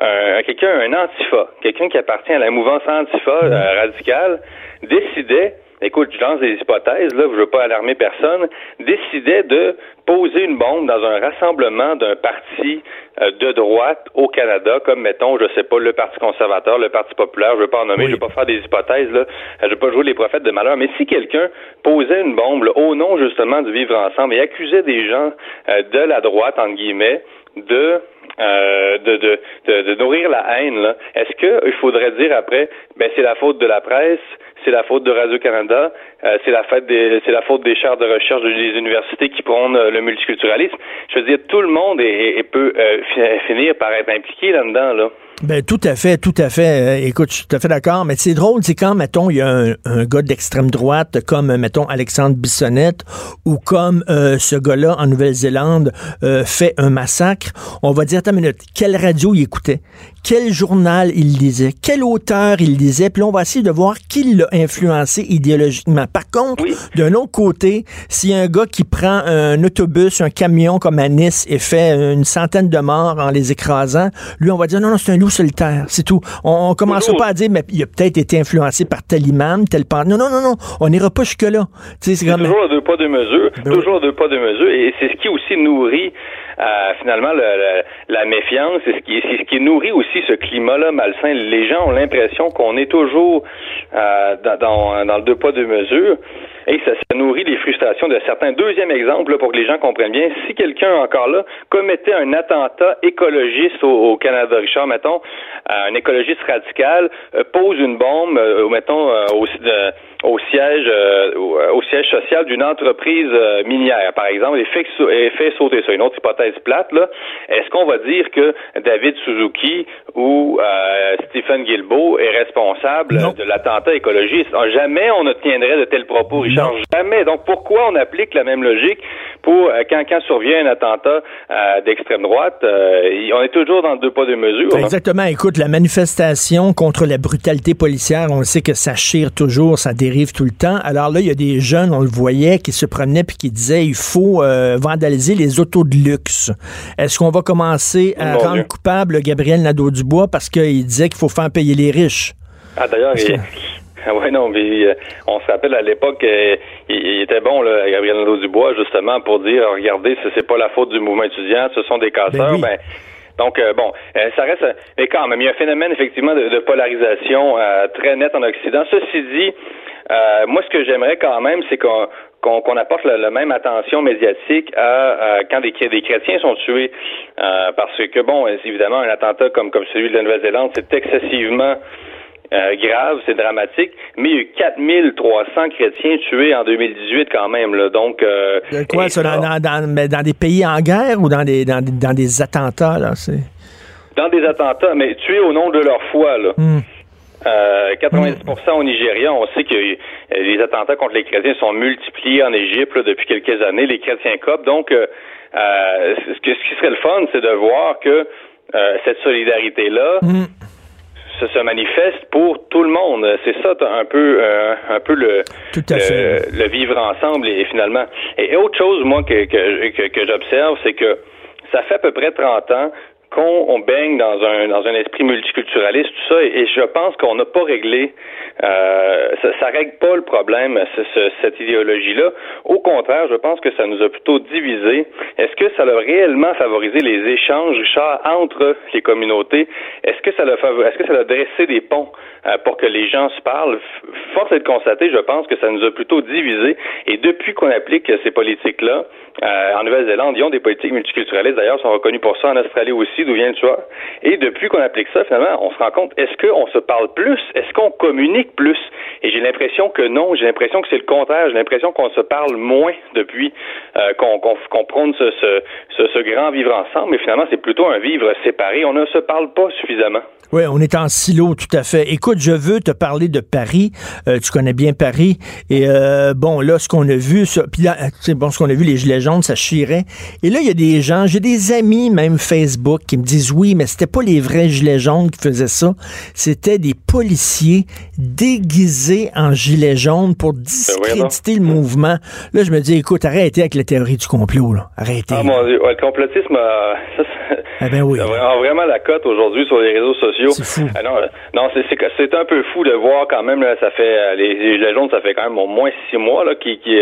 un quelqu'un, un antifa, quelqu'un qui appartient à la mouvance antifa radicale, décidait écoute, je lance des hypothèses, là, je veux pas alarmer personne, décidait de poser une bombe dans un rassemblement d'un parti euh, de droite au Canada, comme mettons, je sais pas, le Parti conservateur, le Parti populaire, je veux pas en nommer, je veux pas faire des hypothèses, là, je veux pas jouer les prophètes de malheur, mais si quelqu'un posait une bombe au nom justement du vivre ensemble et accusait des gens euh, de la droite, entre guillemets, de euh, de, de, de, nourrir la haine, est-ce qu'il faudrait dire après, ben c'est la faute de la presse, c'est la faute de Radio-Canada, euh, c'est la faute des c'est la faute des chaires de recherche des universités qui prônent euh, le multiculturalisme? Je veux dire, tout le monde est, peut finir par être impliqué là-dedans, là. Ben, tout à fait, tout à fait. écoute, je suis tout à fait d'accord. Mais c'est drôle, c'est quand, mettons, il y a un, gars d'extrême droite comme, mettons, Alexandre Bissonnette ou comme ce gars-là en Nouvelle-Zélande fait un massacre. On va dire, attends une minute, quelle radio il écoutait? Quel journal il lisait, quel auteur il lisait, puis on va essayer de voir qui l'a influencé idéologiquement. Par contre, d'un autre côté, s'il y a un gars qui prend un autobus, un camion comme à Nice et fait une centaine de morts en les écrasant, lui, on va dire non, non, c'est un loup solitaire, c'est tout. On, commence pas à dire, mais il a peut-être été influencé par tel imam, tel parent. Non, non, non, non, on n'ira pas jusque-là. C'est toujours à deux pas, deux mesures. Ben toujours à deux pas, deux mesures. Et c'est ce qui aussi nourrit euh, finalement la méfiance, c'est ce qui, ce qui nourrit aussi ce climat-là malsain. Les gens ont l'impression qu'on est toujours euh, dans, dans, le deux pas deux mesures et ça, ça, nourrit les frustrations de certains. Deuxième exemple, pour que les gens comprennent bien, si quelqu'un encore là commettait un attentat écologiste au, Canada, Richard, mettons, euh, un écologiste radical pose une bombe, mettons, au, au siège au siège social d'une entreprise minière, par exemple, et fait, et fait sauter ça. Une autre hypothèse plate, là, est-ce qu'on va dire que David Suzuki ou euh, Stephen Guilbeault est responsable de l'attentat écologiste? Ah, jamais on ne tiendrait de tels propos, Richard. jamais. Donc pourquoi on applique la même logique pour euh, quand, quand survient un attentat euh, d'extrême droite? Euh, on est toujours dans deux pas deux mesures. Ben, exactement. Écoute, la manifestation contre la brutalité policière, on sait que ça chire toujours, ça dérive tout le temps. Alors là, il y a des jeunes, on le voyait, qui se promenaient puis qui disaient il faut vandaliser les autos de luxe. Est-ce qu'on va commencer à rendre coupable Gabriel Nadeau-Dubois parce qu'il disait qu'il faut faire payer les riches? Ah, d'ailleurs, Oui, non, mais euh, on se rappelle à l'époque, euh, il, était bon, là, Gabriel Nadeau-Dubois, justement, pour dire, regardez, ce c'est pas la faute du mouvement étudiant, ce sont des casseurs. Ben, ben donc, euh, bon, ça reste... Mais quand même, il y a un phénomène, effectivement, de, polarisation très net en Occident. Ceci dit, moi, ce que j'aimerais quand même, c'est qu'on qu'on apporte la, même attention médiatique à, quand des, des, chrétiens sont tués, parce que bon, évidemment, un attentat comme comme celui de la Nouvelle-Zélande, c'est excessivement euh, grave, c'est dramatique, mais il y a eu 4300 chrétiens tués en 2018 quand même. Là, donc, euh, quoi, ça, dans, dans, des pays en guerre ou dans des, dans, dans des attentats? Là. Dans des attentats, mais tués au nom de leur foi. Là. 90% hmm. euh, au Nigeria, on sait que les attentats contre les chrétiens sont multipliés en Égypte depuis quelques années, les chrétiens copent. Donc, ce, ce qui serait le fun, c'est de voir que cette solidarité-là, hmm ça se manifeste pour tout le monde. C'est ça un peu euh, un peu le, le, vivre ensemble et, finalement. Et, autre chose moi que que, que j'observe, c'est que ça fait à peu près 30 ans qu'on on baigne dans un dans un esprit multiculturaliste, tout ça, et, je pense qu'on n'a pas réglé, euh, ça, ça règle pas le problème, cette idéologie-là. Au contraire, je pense que ça nous a plutôt divisé. Est-ce que ça a réellement favorisé les échanges, Richard, entre les communautés? Est-ce que ça a est-ce que ça a dressé des ponts euh, pour que les gens se parlent? Force est de constater, je pense que ça nous a plutôt divisé. Et depuis qu'on applique ces politiques-là, euh, en Nouvelle-Zélande, ils ont des politiques multiculturalistes. D'ailleurs, sont reconnus pour ça en Australie aussi, d'où vient le choix. Et depuis qu'on applique ça, finalement, on se rend compte, est-ce qu'on se parle plus? Est-ce qu'on communique plus? Et j'ai l'impression que non. J'ai l'impression que c'est le contraire. J'ai l'impression qu'on se parle moins depuis euh, qu'on qu'on prône ce, grand vivre ensemble. Mais finalement, c'est plutôt un vivre séparé. On ne se parle pas suffisamment. Oui, on est en silo, tout à fait. Écoute, je veux te parler de Paris. Euh, tu connais bien Paris. Et bon, là, ce qu'on a vu, puis bon, ce qu'on a vu, les gilets ça chirait. Et là, il y a des gens, j'ai des amis, même Facebook, qui me disent oui, mais c'était pas les vrais gilets jaunes qui faisaient ça. C'était des policiers déguisés en gilets jaunes pour ben discréditer le mouvement. Là, je me dis, écoute, arrêtez avec la théorie du complot, là. Arrêtez. Ah, mon Dieu. le complotisme, euh, ah ben oui. vraiment la cote aujourd'hui sur les réseaux sociaux. C'est fou. Ah non, non c'est un peu fou de voir quand même, là, ça fait, euh, les, gilets jaunes, ça fait quand même au moins six mois, là, qui, qui,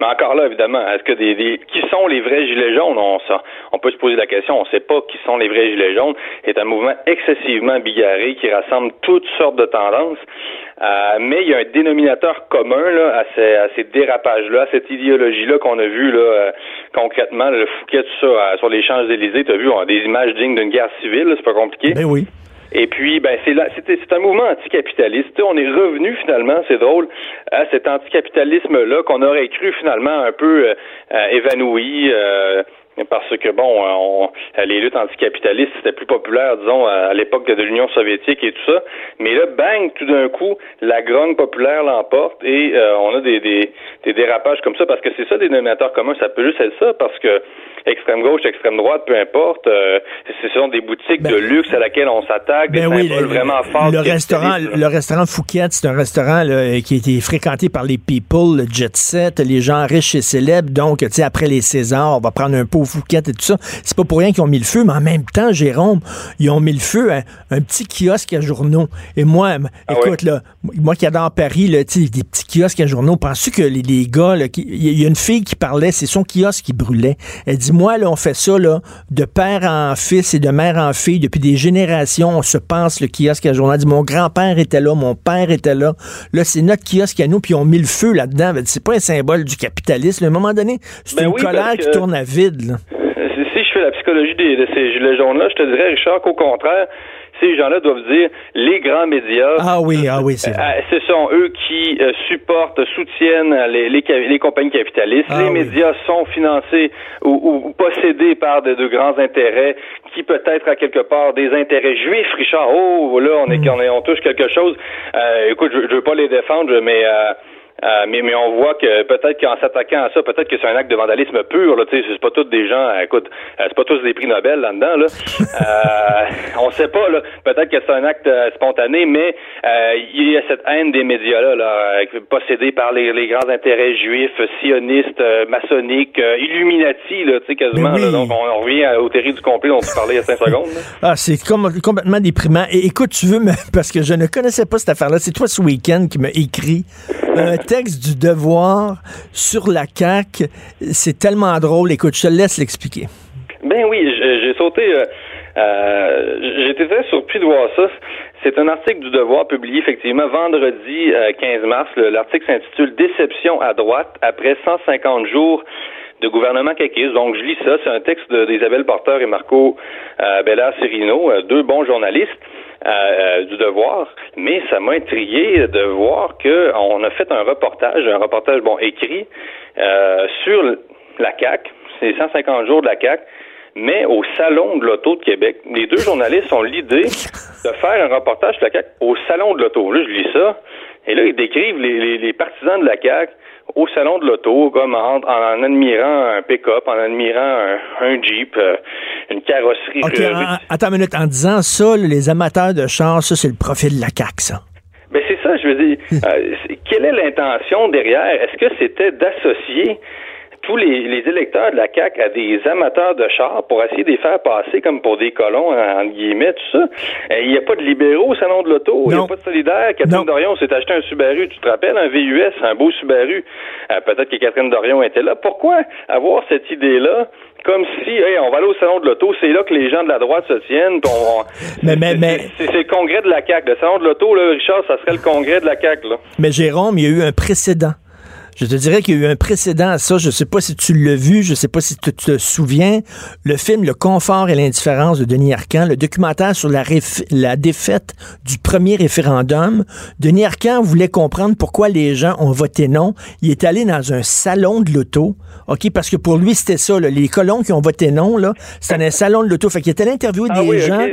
mais encore là, évidemment, est-ce que des, des, qui sont les vrais gilets jaunes? On, ça, on peut se poser la question, on ne sait pas qui sont les vrais gilets jaunes. C'est un mouvement excessivement bigarré qui rassemble toutes sortes de tendances. Euh, mais il y a un dénominateur commun là, à ces, à ces dérapages-là, à cette idéologie-là qu'on a vu là, euh, concrètement, le Fouquet, tout ça, euh, sur les Champs-Élysées, tu as vu, on a des images dignes d'une guerre civile, c'est pas compliqué. Ben oui. Et puis, ben, c'est c'est un mouvement anticapitaliste. on est revenu finalement, c'est drôle, à cet anticapitalisme-là qu'on aurait cru finalement un peu évanoui parce que bon, on, les luttes anticapitalistes c'était plus populaire, disons, à l'époque de l'Union soviétique et tout ça. Mais là, bang, tout d'un coup, la grogne populaire l'emporte et euh, on a des, des, des, dérapages comme ça parce que c'est ça des nominateurs communs. Ça peut juste être ça parce que extrême gauche, extrême droite, peu importe, euh, ce sont des boutiques de ben, luxe à laquelle on s'attaque, des ben oui, vraiment forts. Le restaurant, le restaurant Fouquet, c'est un restaurant qui a été fréquenté par les people, le jet set, les gens riches et célèbres. Donc, tu sais, après les Césars, on va prendre un pot Fouquet et tout ça. C'est pas pour rien qu'ils ont mis le feu, mais en même temps, Jérôme, ils ont mis le feu à un petit kiosque à journaux. Et moi, ah écoute, là, moi qui adore Paris, là, des petits kiosques à journaux, penses-tu que les, les gars, il y a une fille qui parlait, c'est son kiosque qui brûlait. Elle dit, moi, là, on fait ça, là, de père en fils et de mère en fille, depuis des générations, on se pense le kiosque à journaux. Elle dit, mon grand-père était là, mon père était là. Là, c'est notre kiosque à nous, puis ont mis le feu là-dedans. C'est pas un symbole du capitalisme. À un moment donné, c'est ben une colère qui tourne à vide, là la psychologie de ces gilets jaunes-là, je te dirais, Richard, qu'au contraire, ces gens-là doivent dire les grands médias. Ah oui, ah oui, c'est euh, ce sont eux qui euh, supportent, soutiennent les, les, compagnies capitalistes. Ah les médias sont financés ou, possédés par de, grands intérêts qui peut-être à quelque part des intérêts juifs, Richard. Oh, là, on est, hmm. on, est on touche quelque chose. Euh, écoute, je, je veux pas les défendre, mais Euh, mais, mais on voit que peut-être qu'en s'attaquant à ça, peut-être que c'est un acte de vandalisme pur. Là, c'est pas tous des gens, euh, écoute, euh, c'est pas tous des prix Nobel là-dedans. Là. euh, on sait pas. Là. Peut-être que c'est un acte spontané, mais il y a cette haine des médias là, là possédée par les, les, grands intérêts juifs, sionistes, maçonniques, illuminati, là, tu sais quasiment. donc on, revient au terrible du complet dont tu parlais il y a cinq secondes. Ah, c'est complètement déprimant. Et écoute, tu veux, parce que je ne connaissais pas cette affaire-là. C'est toi ce week-end qui m'a écrit texte du Devoir sur la CAQ. C'est tellement drôle. Écoute, je te laisse l'expliquer. Ben oui, j'ai sauté. Euh, euh, J'étais très surpris de voir ça. C'est un article du Devoir publié effectivement vendredi 15 euh, mars. L'article s'intitule Déception à droite après 150 jours de gouvernement caquiste. Donc, je lis ça. C'est un texte d'Isabelle Porter et Marco euh, Bella Cirino, deux bons journalistes. Euh, euh, du devoir, mais ça m'a intrigué de voir qu'on a fait un reportage, un reportage bon écrit euh, sur la CAC, c'est 150 jours de la CAC, mais au salon de l'auto de Québec. Les deux journalistes ont l'idée de faire un reportage sur la CAC au salon de l'auto. Là, je lis ça, et là ils décrivent les, les partisans de la CAC au salon de l'auto, comme en, admirant un pick-up, en admirant un, Jeep, euh, une carrosserie. attends une minute, en disant ça, les amateurs de chars, ça, c'est le profil de la CAQ, ça. Ben c'est ça, je veux dire. Euh, quelle est l'intention derrière? Est-ce que c'était d'associer tous les, électeurs de la CAQ à des amateurs de chars pour essayer de les faire passer comme pour des colons, en guillemets, tout ça. Euh, il n'y a pas de libéraux au salon de l'auto, il n'y a pas de solidaire. Catherine Dorion s'est acheté un Subaru, tu te rappelles, un VUS, un beau Subaru. Euh, peut-être que Catherine Dorion était là. Pourquoi avoir cette idée-là? Comme si, hey, on va aller au salon de l'auto, c'est là que les gens de la droite se tiennent. mais, mais, mais... C'est le congrès de la CAQ. Le salon de l'auto, Richard, ça serait le congrès de la CAQ. Là. Mais Jérôme, il y a eu un précédent. Je te dirais qu'il y a eu un précédent à ça. Je ne sais pas si tu l'as vu, je ne sais pas si tu te souviens. Le film Le confort et l'indifférence de Denis Arcand, le documentaire sur la, la défaite du premier référendum. Denis Arcand voulait comprendre pourquoi les gens ont voté non. Il est allé dans un salon de l'auto. OK, parce que pour lui, c'était ça. Les colons qui ont voté non, là, c'était un salon de l'auto. Fait qu'il était allé interviewer ah des gens.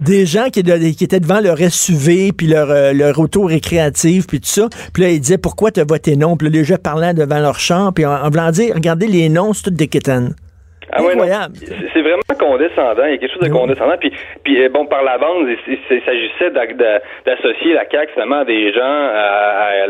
des gens qui, qui, étaient devant leur SUV, puis leur, euh, leur auto récréative, puis tout ça. Puis là, il disait pourquoi tu as voté non. Puis là, parlant devant leur champ, puis en, voulant dire, regardez les noms, c'est toutes des quétaines. Ah Incroyable. c'est vraiment condescendant. Il y a quelque chose de condescendant. Puis, puis euh, bon, par la bande, il, s'agissait d'associer la CAQ finalement à des gens à,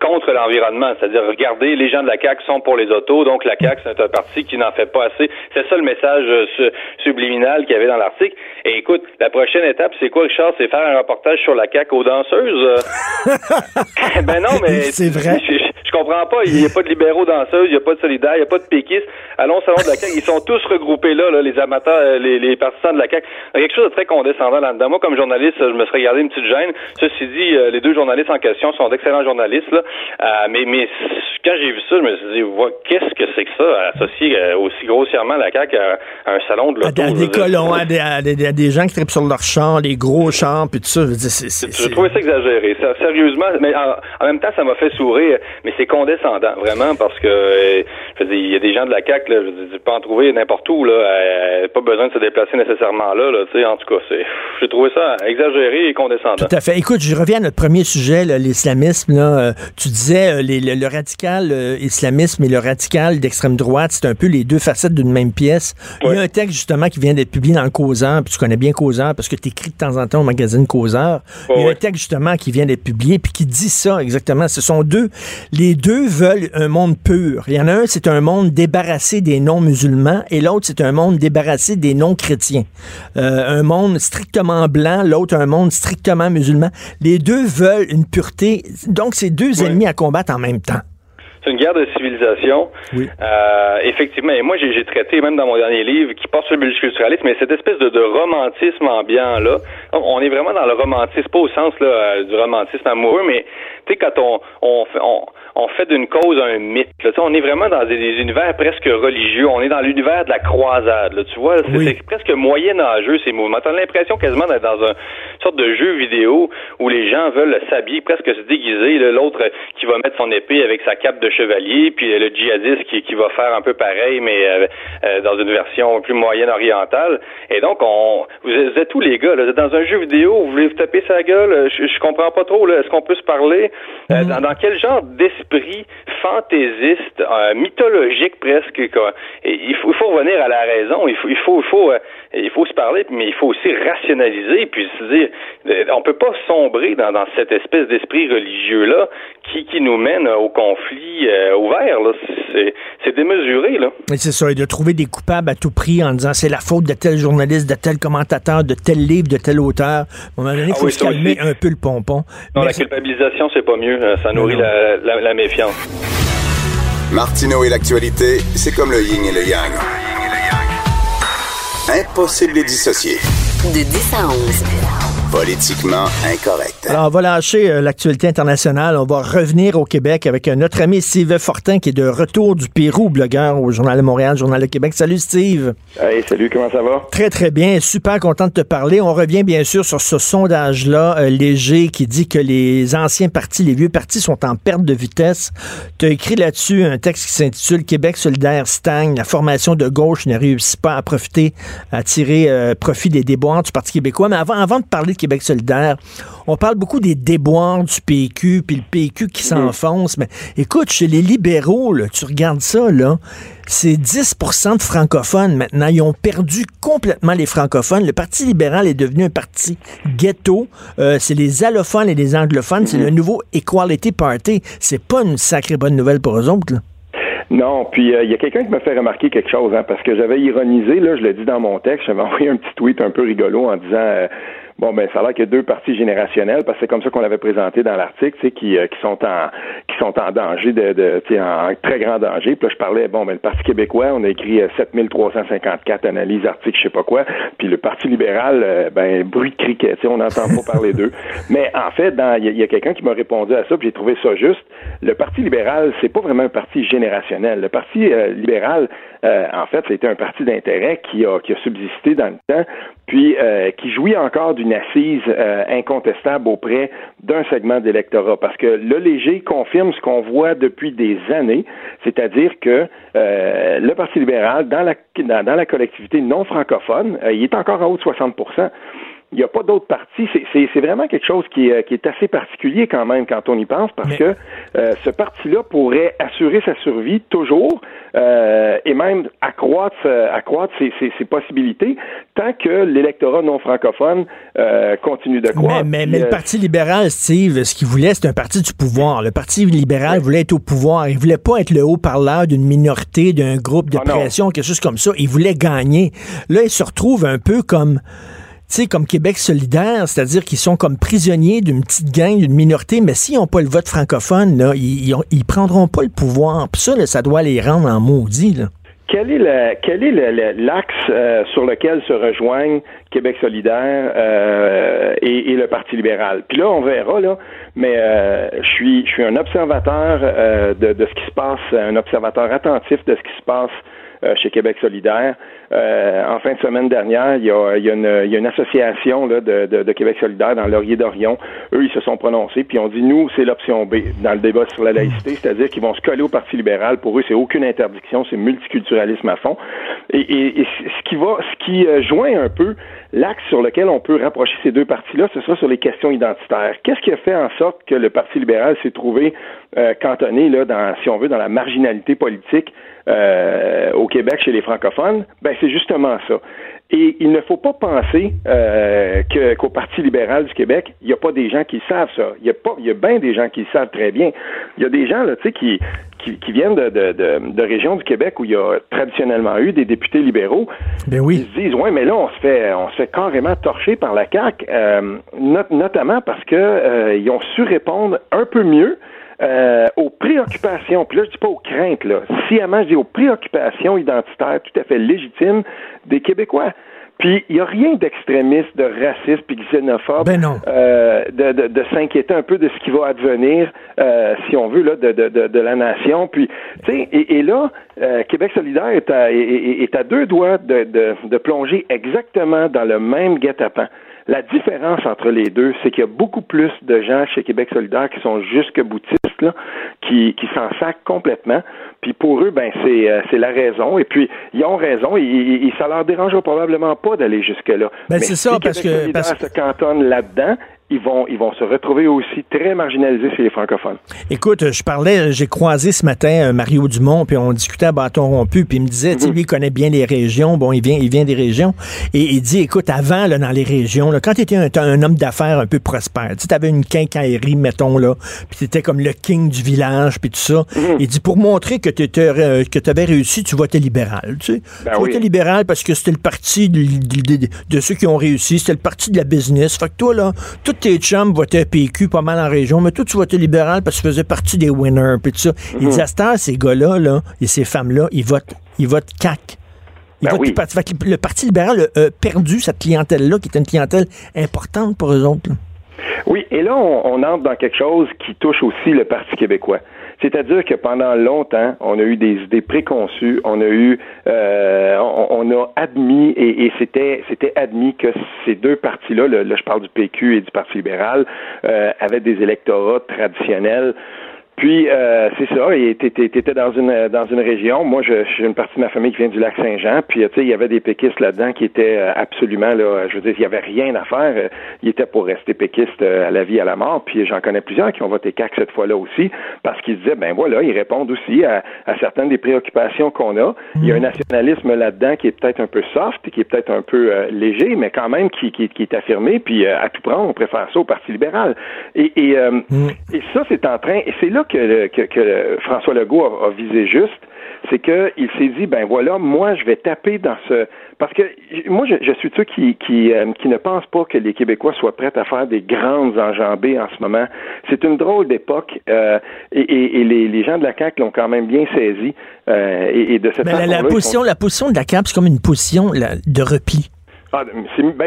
contre l'environnement, c'est-à-dire regardez, les gens de la CAQ sont pour les autos, donc la CAQ c'est un parti qui n'en fait pas assez. C'est ça le message euh, subliminal qu'il y avait dans l'article. Et écoute, la prochaine étape, c'est quoi, Richard? C'est faire un reportage sur la CAQ aux danseuses? ben non, mais c'est vrai. Je comprends pas. Il n'y a pas de libéraux danseuses, il n'y a pas de solidaires, il n'y a pas de péquistes. Allons au salon de la CAQ. Ils sont tous regroupés là, les amateurs, euh, les, les partisans de la CAQ. Il y a quelque chose de très condescendant là-dedans. Moi, comme journaliste, je me serais gardé une petite gêne. Ceci dit, euh, les deux journalistes en question sont d'excellents journalistes. Là. Euh, mais, mais quand j'ai vu ça, je me suis dit, qu'est-ce que c'est que ça, associer aussi grossièrement la CAQ à, un salon de l'auto? À, des colons, à des, des, gens qui tripent sur leur champ, les gros champs, puis tout ça. Je, trouvais ça exagéré. Sérieusement, mais en, en, même temps, ça m'a fait sourire. Mais c'est condescendant, vraiment, parce que euh, il y a des gens de la CAQ, là, je peux en trouver n'importe où, là, euh, pas besoin de se déplacer nécessairement là, là en tout cas, c'est, j'ai trouvé ça exagéré et condescendant. Tout à fait. Écoute, je reviens à notre premier sujet, l'islamisme, là, euh, tu disais le, radical islamisme et le radical d'extrême droite, c'est un peu les deux facettes d'une même pièce. Il y a un texte, justement, qui vient d'être publié dans le Causeur, puis tu connais bien Causeur, parce que tu écris de temps en temps au magazine Causeur. Il y a un texte, justement, qui vient d'être publié, puis qui dit ça, exactement. Ce sont deux, les les deux veulent un monde pur. Il y en a un, c'est un monde débarrassé des non-musulmans, et l'autre, c'est un monde débarrassé des non-chrétiens. Euh, un monde strictement blanc, l'autre, un monde strictement musulman. Les deux veulent une pureté. Donc, c'est deux ennemis à combattre en même temps. C'est une guerre de civilisation. Oui. Euh, effectivement, et moi j'ai traité même dans mon dernier livre qui porte sur le multiculturalisme, mais cette espèce de, de romantisme ambiant là, on est vraiment dans le romantisme, pas au sens là, euh, du romantisme amoureux, mais tu sais quand on on, on on fait d'une cause un mythe. Là. On est vraiment dans des, univers presque religieux. On est dans l'univers de la croisade. Là. Tu vois, c'est presque moyenâgeux ces mouvements. T'as l'impression quasiment d'être dans un sorte de jeu vidéo où les gens veulent s'habiller, presque se déguiser. L'autre qui va mettre son épée avec sa cape de chevalier, puis le djihadiste qui, qui va faire un peu pareil, mais euh, euh, dans une version plus moyenne orientale. Et donc, on, vous êtes tous les gars, là, vous êtes dans un jeu vidéo, vous voulez vous taper sa gueule, je, je comprends pas trop, est-ce qu'on peut se parler? Euh, mm. dans, quel genre d'esprit fantaisiste, mythologique presque, quoi? il, faut, il faut revenir à la raison, il faut, il faut, il faut, il faut se parler, mais il faut aussi rationaliser, puis se dire, on peut pas sombrer dans, dans cette espèce d'esprit religieux-là qui, qui nous mène au conflit ouvert, C'est démesuré, là. C'est ça, et de trouver des coupables à tout prix en disant c'est la faute de tel journaliste, de tel commentateur, de tel livre, de tel auteur. À un moment donné, il ah faut se calmer un peu le pompon. Non, la culpabilisation, c'est pas mieux. Euh, ça nourrit la, la, méfiance. Martineau et l'actualité, c'est comme le yin et le yang. Impossible de dissocier. De 10 à 11. Politiquement incorrect. Alors, on va lâcher euh, l'actualité internationale. On va revenir au Québec avec notre ami Steve Fortin qui est de retour du Pérou, blogueur au Journal de Montréal, Journal de Québec. Salut Steve. Hey, salut, comment ça va? Très, très bien. Super content de te parler. On revient bien sûr sur ce sondage-là euh, léger qui dit que les anciens partis, les vieux partis sont en perte de vitesse. Tu as écrit là-dessus un texte qui s'intitule Québec solidaire stagne. La formation de gauche ne réussit pas à profiter, à tirer euh, profit des déboires du Parti québécois. Mais avant, avant de parler de Québec solidaire. On parle beaucoup des déboires du PQ, puis le PQ qui s'enfonce. Mais écoute, chez les libéraux, tu regardes ça, là, c'est 10% de francophones maintenant. Ils ont perdu complètement les francophones. Le Parti libéral est devenu un parti ghetto. Euh, c'est les allophones et les anglophones. C'est le nouveau Equality Party. C'est pas une sacrée bonne nouvelle pour eux autres. Non, puis euh, il y a quelqu'un qui m'a fait remarquer quelque chose, hein, parce que j'avais ironisé, là, je l'ai dit dans mon texte, j'avais envoyé un petit tweet un peu rigolo en disant euh, Bon, ben, ça a l'air qu'il y a deux parties générationnelles, parce que c'est comme ça qu'on l'avait présenté dans l'article, tu sais, qui, euh, qui sont en qui sont en danger de, de tu sais, en très grand danger. Puis là, je parlais, bon, ben, le Parti québécois, on a écrit 7354 euh, analyses, articles, je sais pas quoi. Puis le Parti libéral, euh, ben, bruit de criquet, tu sais, on n'entend pas parler d'eux. Mais en fait, il y a, quelqu'un qui m'a répondu à ça, puis j'ai trouvé ça juste. Le Parti libéral, c'est pas vraiment un parti générationnel. Le Parti libéral, en fait, c'était un parti d'intérêt qui a, qui a subsisté dans le temps, puis qui jouit encore d'une assise euh, incontestable auprès d'un segment d'électorat. Parce que le léger confirme ce qu'on voit depuis des années, c'est-à-dire que euh, le Parti libéral, dans la, dans, la collectivité non francophone, euh, il est encore en haut de 60 il n'y a pas d'autres partis. C'est vraiment quelque chose qui est, qui est, assez particulier quand même quand on y pense, parce que euh, ce parti-là pourrait assurer sa survie toujours euh, et même accroître, euh, accroître ses, ses, ses, possibilités tant que l'électorat non francophone euh, continue de croître. Mais, mais, le Parti libéral, Steve, ce qu'il voulait, c'est un parti du pouvoir. Le Parti libéral voulait être au pouvoir. Il voulait pas être le haut-parleur d'une minorité, d'un groupe de ah, pression, quelque chose comme ça. Il voulait gagner. Là, il se retrouve un peu comme comme Québec solidaire, c'est-à-dire qu'ils sont comme prisonniers d'une petite gang, d'une minorité, mais s'ils n'ont pas le vote francophone, là, ils, ils, prendront pas le pouvoir. Puis ça, ça doit les rendre en maudit. Quel est quel est l'axe euh, sur lequel se rejoignent Québec solidaire euh, et, le Parti libéral? Puis là, on verra là, mais euh, je suis je suis un observateur de, de ce qui se passe, un observateur attentif de ce qui se passe chez Québec solidaire. Euh, en fin de semaine dernière, il y a, il y a, une, il y a une, association là, de, de, de, Québec solidaire dans Laurier d'Orion. Eux, ils se sont prononcés, puis ont dit, nous, c'est l'option B dans le débat sur la laïcité, c'est-à-dire qu'ils vont se coller au Parti libéral. Pour eux, c'est aucune interdiction, c'est multiculturalisme à fond. Et, et, et ce qui va, ce qui euh, joint un peu l'axe sur lequel on peut rapprocher ces deux partis-là, ce sera sur les questions identitaires. Qu'est-ce qui a fait en sorte que le Parti libéral s'est trouvé euh, cantonné, là, dans, si on veut, dans la marginalité politique euh, au Québec chez les francophones, ben c'est justement ça. Et il ne faut pas penser euh, qu'au Parti libéral du Québec, il n'y a pas des gens qui savent ça. Il y a pas, il y a bien des gens qui le savent très bien. Il y a des gens là, tu sais, qui, qui, viennent de, de, de, régions du Québec où il y a traditionnellement eu des députés libéraux. Ben oui. Ils se disent ouais, mais là on se fait, on se fait carrément torcher par la CAC, euh, notamment parce que euh, ils ont su répondre un peu mieux euh, aux préoccupations, puis là je dis pas aux craintes, là, sciemment je dis aux préoccupations identitaires tout à fait légitimes des Québécois. Puis il n'y a rien d'extrémiste, de raciste puis xénophobe ben non. Euh, de, de, de s'inquiéter un peu de ce qui va advenir, euh, si on veut, là, de, de, de, la nation. Puis, tu sais, et, et, là, euh, Québec solidaire est à, est, est à deux doigts de, de, de plonger exactement dans le même guet-apens. La différence entre les deux, c'est qu'il y a beaucoup plus de gens chez Québec solidaire qui sont jusque boutistes, là, qui, qui s'en sacent complètement. Puis pour eux, ben c'est euh, c'est la raison. Et puis ils ont raison. Et, et, ça leur dérangera probablement pas d'aller jusque là. Ben c'est ça parce que parce se cantonne là-dedans ils vont, ils vont se retrouver aussi très marginalisés chez les francophones. Écoute, je parlais, j'ai croisé ce matin euh, Mario Dumont, puis on discutait à bâton rompu, puis il me disait, tu sais, mhm. lui, il connaît bien les régions. Bon, il vient, il vient des régions. Et il dit, écoute, avant, là, dans les régions, là, quand tu étais un, un, homme d'affaires un peu prospère, tu avais une quincaillerie, mettons, là, puis tu étais comme le king du village, puis tout ça. Mhm. Il dit, pour montrer que tu euh, que avais réussi, tu votais libéral, tu sais. Ben tu votais libéral parce que c'était le parti de, de, de, ceux qui ont réussi, c'était le parti de la business. Fait que toi, là, tout tes chums votaient PQ pas mal en région, mais toi, tu votais libéral parce que tu faisais partie des winners, puis tout ça. Il disait, à ces gars-là, là, et ces femmes-là, ils votent, ils votent CAC. Ben le Parti libéral a perdu cette clientèle-là, qui était une clientèle importante pour eux autres. Oui, et là, on, entre dans quelque chose qui touche aussi le Parti québécois. C'est-à-dire que pendant longtemps, on a eu des idées préconçues, on a eu, euh, on, a admis et, c'était c'était admis que ces deux partis-là, là, je parle du PQ et du Parti libéral, euh, avaient des électorats traditionnels puis euh, c'est ça, et t'étais dans une dans une région. Moi, je j'ai une partie de ma famille qui vient du lac Saint-Jean. Puis tu sais, il y avait des péquistes là-dedans qui étaient euh, absolument là. Je veux dire, il y avait rien à faire. Euh, ils étaient pour rester péquistes à la vie à la mort. Puis j'en connais plusieurs qui ont voté CAC cette fois-là aussi parce qu'ils disaient ben voilà, ils répondent aussi à, à certaines des préoccupations qu'on a. Il y a un nationalisme là-dedans qui est peut-être un peu soft, qui est peut-être un peu léger, mais quand même qui, qui, qui est affirmé. Puis à tout prendre, on préfère ça au Parti libéral. Et et, mm. et ça, c'est en train. Et c'est là que, François Legault a, visé juste, c'est qu'il s'est dit, ben voilà, moi, je vais taper dans ce... Parce que moi, je, suis ceux qui, qui, euh, qui ne pensent pas que les Québécois soient prêts à faire des grandes enjambées en ce moment. C'est une drôle d'époque euh, et, les, gens de la CAQ l'ont quand même bien saisi. Euh, et, de cette Mais la, position, la position de la CAQ, c'est comme une position de repli. Ah, ben,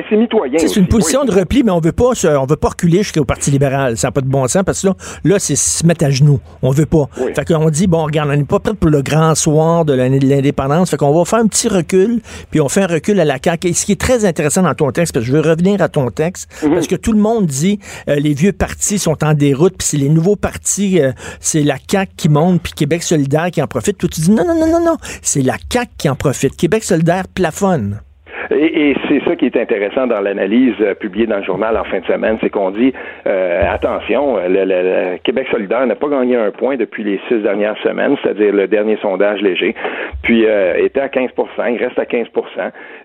c'est mitoyen. C'est une position de repli, mais on veut pas on veut pas reculer jusqu'au Parti libéral. Ça n'a pas de bon sens parce que là, là c'est se mettre à genoux. On veut pas. Fait qu'on dit, bon, regarde, on n'est pas prêt pour le grand soir de l'année de l'indépendance. Fait qu'on va faire un petit recul, puis on fait un recul à la CAQ. Et ce qui est très intéressant dans ton texte, parce que je veux revenir à ton texte, mhm. parce que tout le monde dit, euh, les vieux partis sont en déroute, puis c'est les nouveaux partis, euh, c'est la CAQ qui monte, puis Québec solidaire qui en profite. Toi, tu dis, non, non, non, non, non, c'est la CAQ qui en profite. Québec solidaire plafonne. Et, c'est ça qui est intéressant dans l'analyse euh, publiée dans le journal en fin de semaine, c'est qu'on dit euh, attention, le, Québec solidaire n'a pas gagné un point depuis les six dernières semaines, c'est-à-dire le dernier sondage léger, puis euh, était à 15 il reste à 15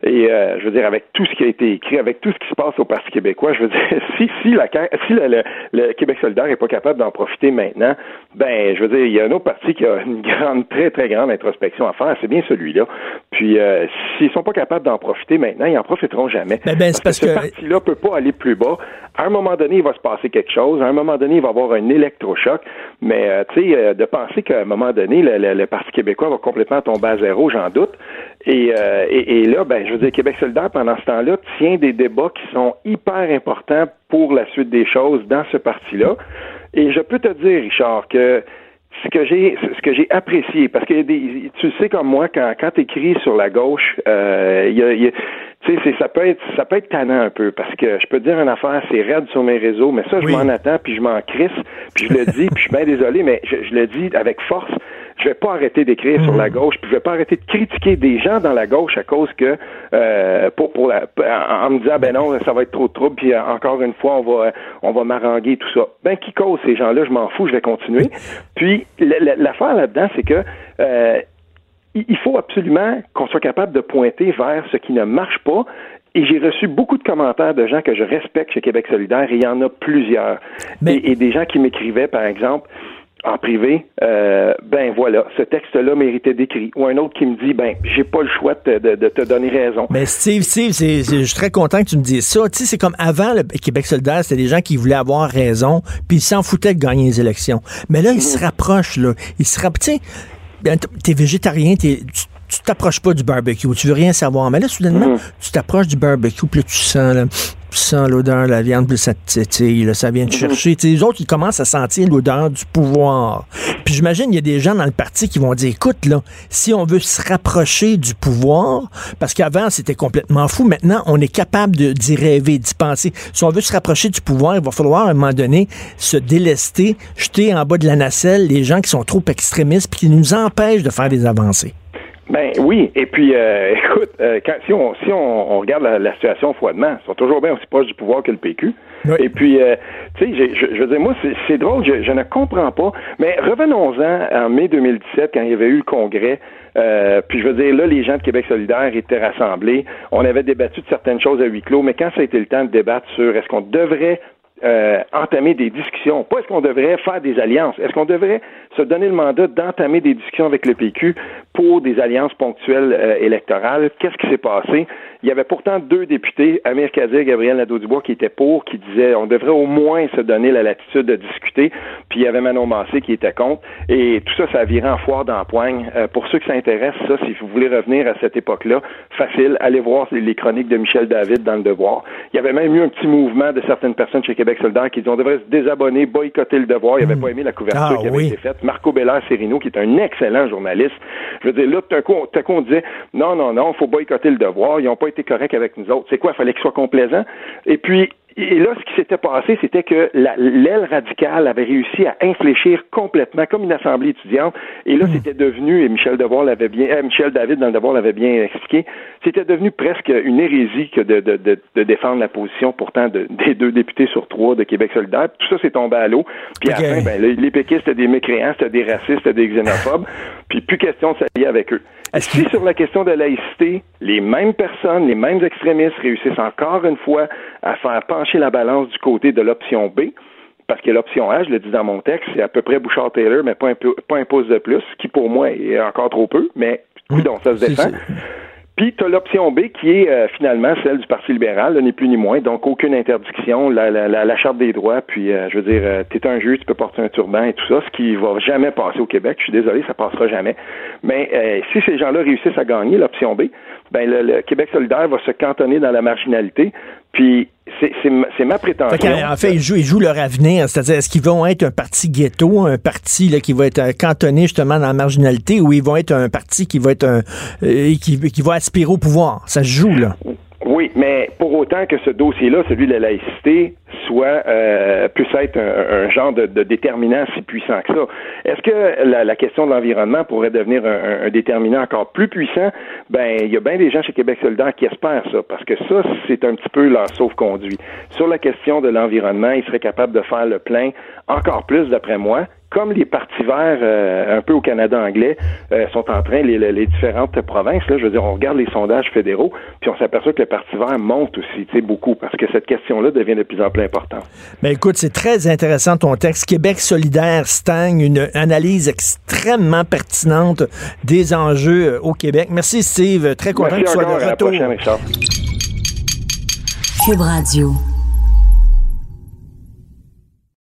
Et je veux dire, avec tout ce qui a été écrit, avec tout ce qui se passe au Parti québécois, je veux dire, si si la si le, Québec solidaire n'est pas capable d'en profiter maintenant, ben je veux dire, il y a un autre parti qui a une grande, très très grande introspection à faire, c'est bien celui-là. Puis s'ils sont pas capables d'en profiter maintenant, ils n'en profiteront jamais. Ben, ben, parce, que, ce parti-là peut pas aller plus bas. À un moment donné, il va se passer quelque chose. À un moment donné, il va y avoir un électrochoc. Mais, euh, tu sais, euh, de penser qu'à un moment donné, le, Parti québécois va complètement tomber à zéro, j'en doute. Euh, et, et, là, ben, je veux dire, Québec solidaire, pendant ce temps-là, tient des débats qui sont hyper importants pour la suite des choses dans ce parti-là. Et je peux te dire, Richard, que ce que j'ai ce que j'ai apprécié parce que des, tu sais comme moi quand quand tu écris sur la gauche euh, y a, tu sais ça peut être ça peut être tannant un peu parce que je peux te dire une affaire c'est raide sur mes réseaux mais ça je m'en attends puis je m'en crisse puis je le dis puis je suis bien désolé mais je, je le dis avec force je vais pas arrêter d'écrire sur la mm. gauche, puis je vais pas arrêter de critiquer des gens dans la gauche à cause que euh, pour, pour la, en me disant ben non, ça va être trop de trouble, puis euh, encore une fois, on va on va m'arranger tout ça. Ben qui cause ces gens-là, je m'en fous, je vais continuer. Puis l'affaire là-dedans, c'est que euh, il faut absolument qu'on soit capable de pointer vers ce qui ne marche pas et j'ai reçu beaucoup de commentaires de gens que je respecte chez Québec solidaire, et il y en a plusieurs. et, des gens qui m'écrivaient, par exemple, en privé, euh, ben voilà, ce texte-là méritait d'écrit. Ou un autre qui me dit, ben, j'ai pas le choix de, te donner raison. Mais Steve, Steve, je suis très content que tu me dises ça. Tu sais, c'est comme avant le Québec solidaire, c'était des gens qui voulaient avoir raison, puis ils s'en foutaient de gagner les élections. Mais là, ils se mhm. rapprochent, là. Ils se rapprochent. Tu sais, ben, t'es végétarien, t'es, tu t'approches pas du barbecue, tu veux rien savoir. Mais là, soudainement, mhm. tu t'approches du barbecue, puis là, tu sens, là, sens l'odeur de la viande, plus ça te ça vient de mhm. chercher. les autres, ils commencent à sentir l'odeur du pouvoir. Puis j'imagine, il y a des gens dans le parti qui vont dire, écoute, là, si on veut se rapprocher du pouvoir, parce qu'avant, c'était complètement fou, maintenant, on est capable d'y rêver, d'y penser. Si on veut se rapprocher du pouvoir, il va falloir, à un moment donné, se délester, jeter en bas de la nacelle les gens qui sont trop extrémistes puis qui nous empêchent de faire des avancées. Ben oui, et puis euh, écoute, euh, si on si on, regarde la, situation froidement, ils sont toujours bien aussi proches du pouvoir que le PQ. Et puis, euh, tu sais, je, je veux dire, moi, c'est drôle, je, je, ne comprends pas. Mais revenons-en en mai 2017, quand il y avait eu le congrès. puis je veux dire, là, les gens de Québec solidaire étaient rassemblés. On avait débattu de certaines choses à huis clos, mais quand ça a été le temps de débattre sur est-ce qu'on devrait euh, entamer des discussions. Pas est-ce qu'on devrait faire des alliances. Est-ce qu'on devrait se donner le mandat d'entamer des discussions avec le PQ pour des alliances ponctuelles euh, électorales? Qu'est-ce qui s'est passé? Il y avait pourtant deux députés, Amir Kadir et Gabriel Nadeau-Dubois, qui étaient pour, qui disaient on devrait au moins se donner la latitude de discuter. Puis il y avait Manon Massé qui était contre. Et tout ça, ça a viré en foire d'empoigne. Euh, pour ceux qui s'intéressent, ça, si vous voulez revenir à cette époque-là, facile, allez voir les chroniques de Michel David dans Le Devoir. Il y avait même eu un petit mouvement de certaines personnes chez Québec solidaire qui disaient on devrait se désabonner, boycotter Le Devoir. Il n'avait hmm. pas aimé la couverture ah, qui avait été faite. Marco Bellard Serino, qui est un excellent journaliste. Je veux dire, là, tout à coup, on disait non, non, non, faut boycotter Le Devoir. Ils n'ont pas été corrects avec nous autres. C'est quoi? Il fallait qu'il soit complaisant. Et puis, et là, ce qui s'était passé, c'était que l'aile radicale avait réussi à infléchir complètement, comme une assemblée étudiante. Et là, hmm. c'était devenu, et Michel Devoir l'avait bien, euh, Michel David dans le Devoir l'avait bien expliqué, c'était devenu presque une hérésie que de, de, de, de défendre la position pourtant de, des deux députés sur trois de Québec solidaire. Tout ça s'est tombé à l'eau. Puis fin, ben, les péquistes, c'était des mécréants, c'était des racistes, c'était des xénophobes. puis plus question de s'allier avec eux. Si sur la question de laïcité, les mêmes personnes, les mêmes extrémistes réussissent encore une fois à faire pencher la balance du côté de l'option B, parce que l'option A, je le dis dans mon texte, c'est à peu près Bouchard-Taylor, mais pas un, pas un pouce de plus, ce qui pour moi est encore trop peu, mais donc ça se défend. Puis tu as l'option B qui est euh, finalement celle du Parti libéral, n'est plus ni moins, donc aucune interdiction, la, la, la, charte des droits, puis euh, je veux dire, euh, tu es un juge, tu peux porter un turban et tout ça, ce qui va jamais passer au Québec. Je suis désolé, ça passera jamais. Mais si ces gens-là réussissent à gagner l'option B, ben le, Québec solidaire va se cantonner dans la marginalité. Puis c'est ma prétention. en, fait, ils jouent, ils jouent, leur avenir. C'est-à-dire, est-ce qu'ils vont être un parti ghetto, un parti là, qui va être cantonné justement dans la marginalité, ou ils vont être un parti qui va être un euh, qui, qui va aspirer au pouvoir? Ça se joue, là. Oui, mais pour autant que ce dossier-là, celui de la laïcité, soit euh, puisse être un, genre de, déterminant si puissant que ça. Est-ce que la, question de l'environnement pourrait devenir un, déterminant encore plus puissant? Ben, il y a bien des gens chez Québec solidaire qui espèrent ça, parce que ça, c'est un petit peu leur sauve-conduit. Sur la question de l'environnement, ils seraient capables de faire le plein encore plus, d'après moi, comme les partis verts, euh, un peu au Canada anglais, euh, sont en train, les, les, différentes provinces, là, je veux dire, on regarde les sondages fédéraux, puis on s'aperçoit que le parti vert monte aussi, tu sais, beaucoup, parce que cette question-là devient de plus en plus importante. Mais écoute, c'est très intéressant ton texte. Québec solidaire stagne, une analyse extrêmement pertinente des enjeux euh, au Québec. Merci Steve, très content que tu sois de retour. Cube Radio.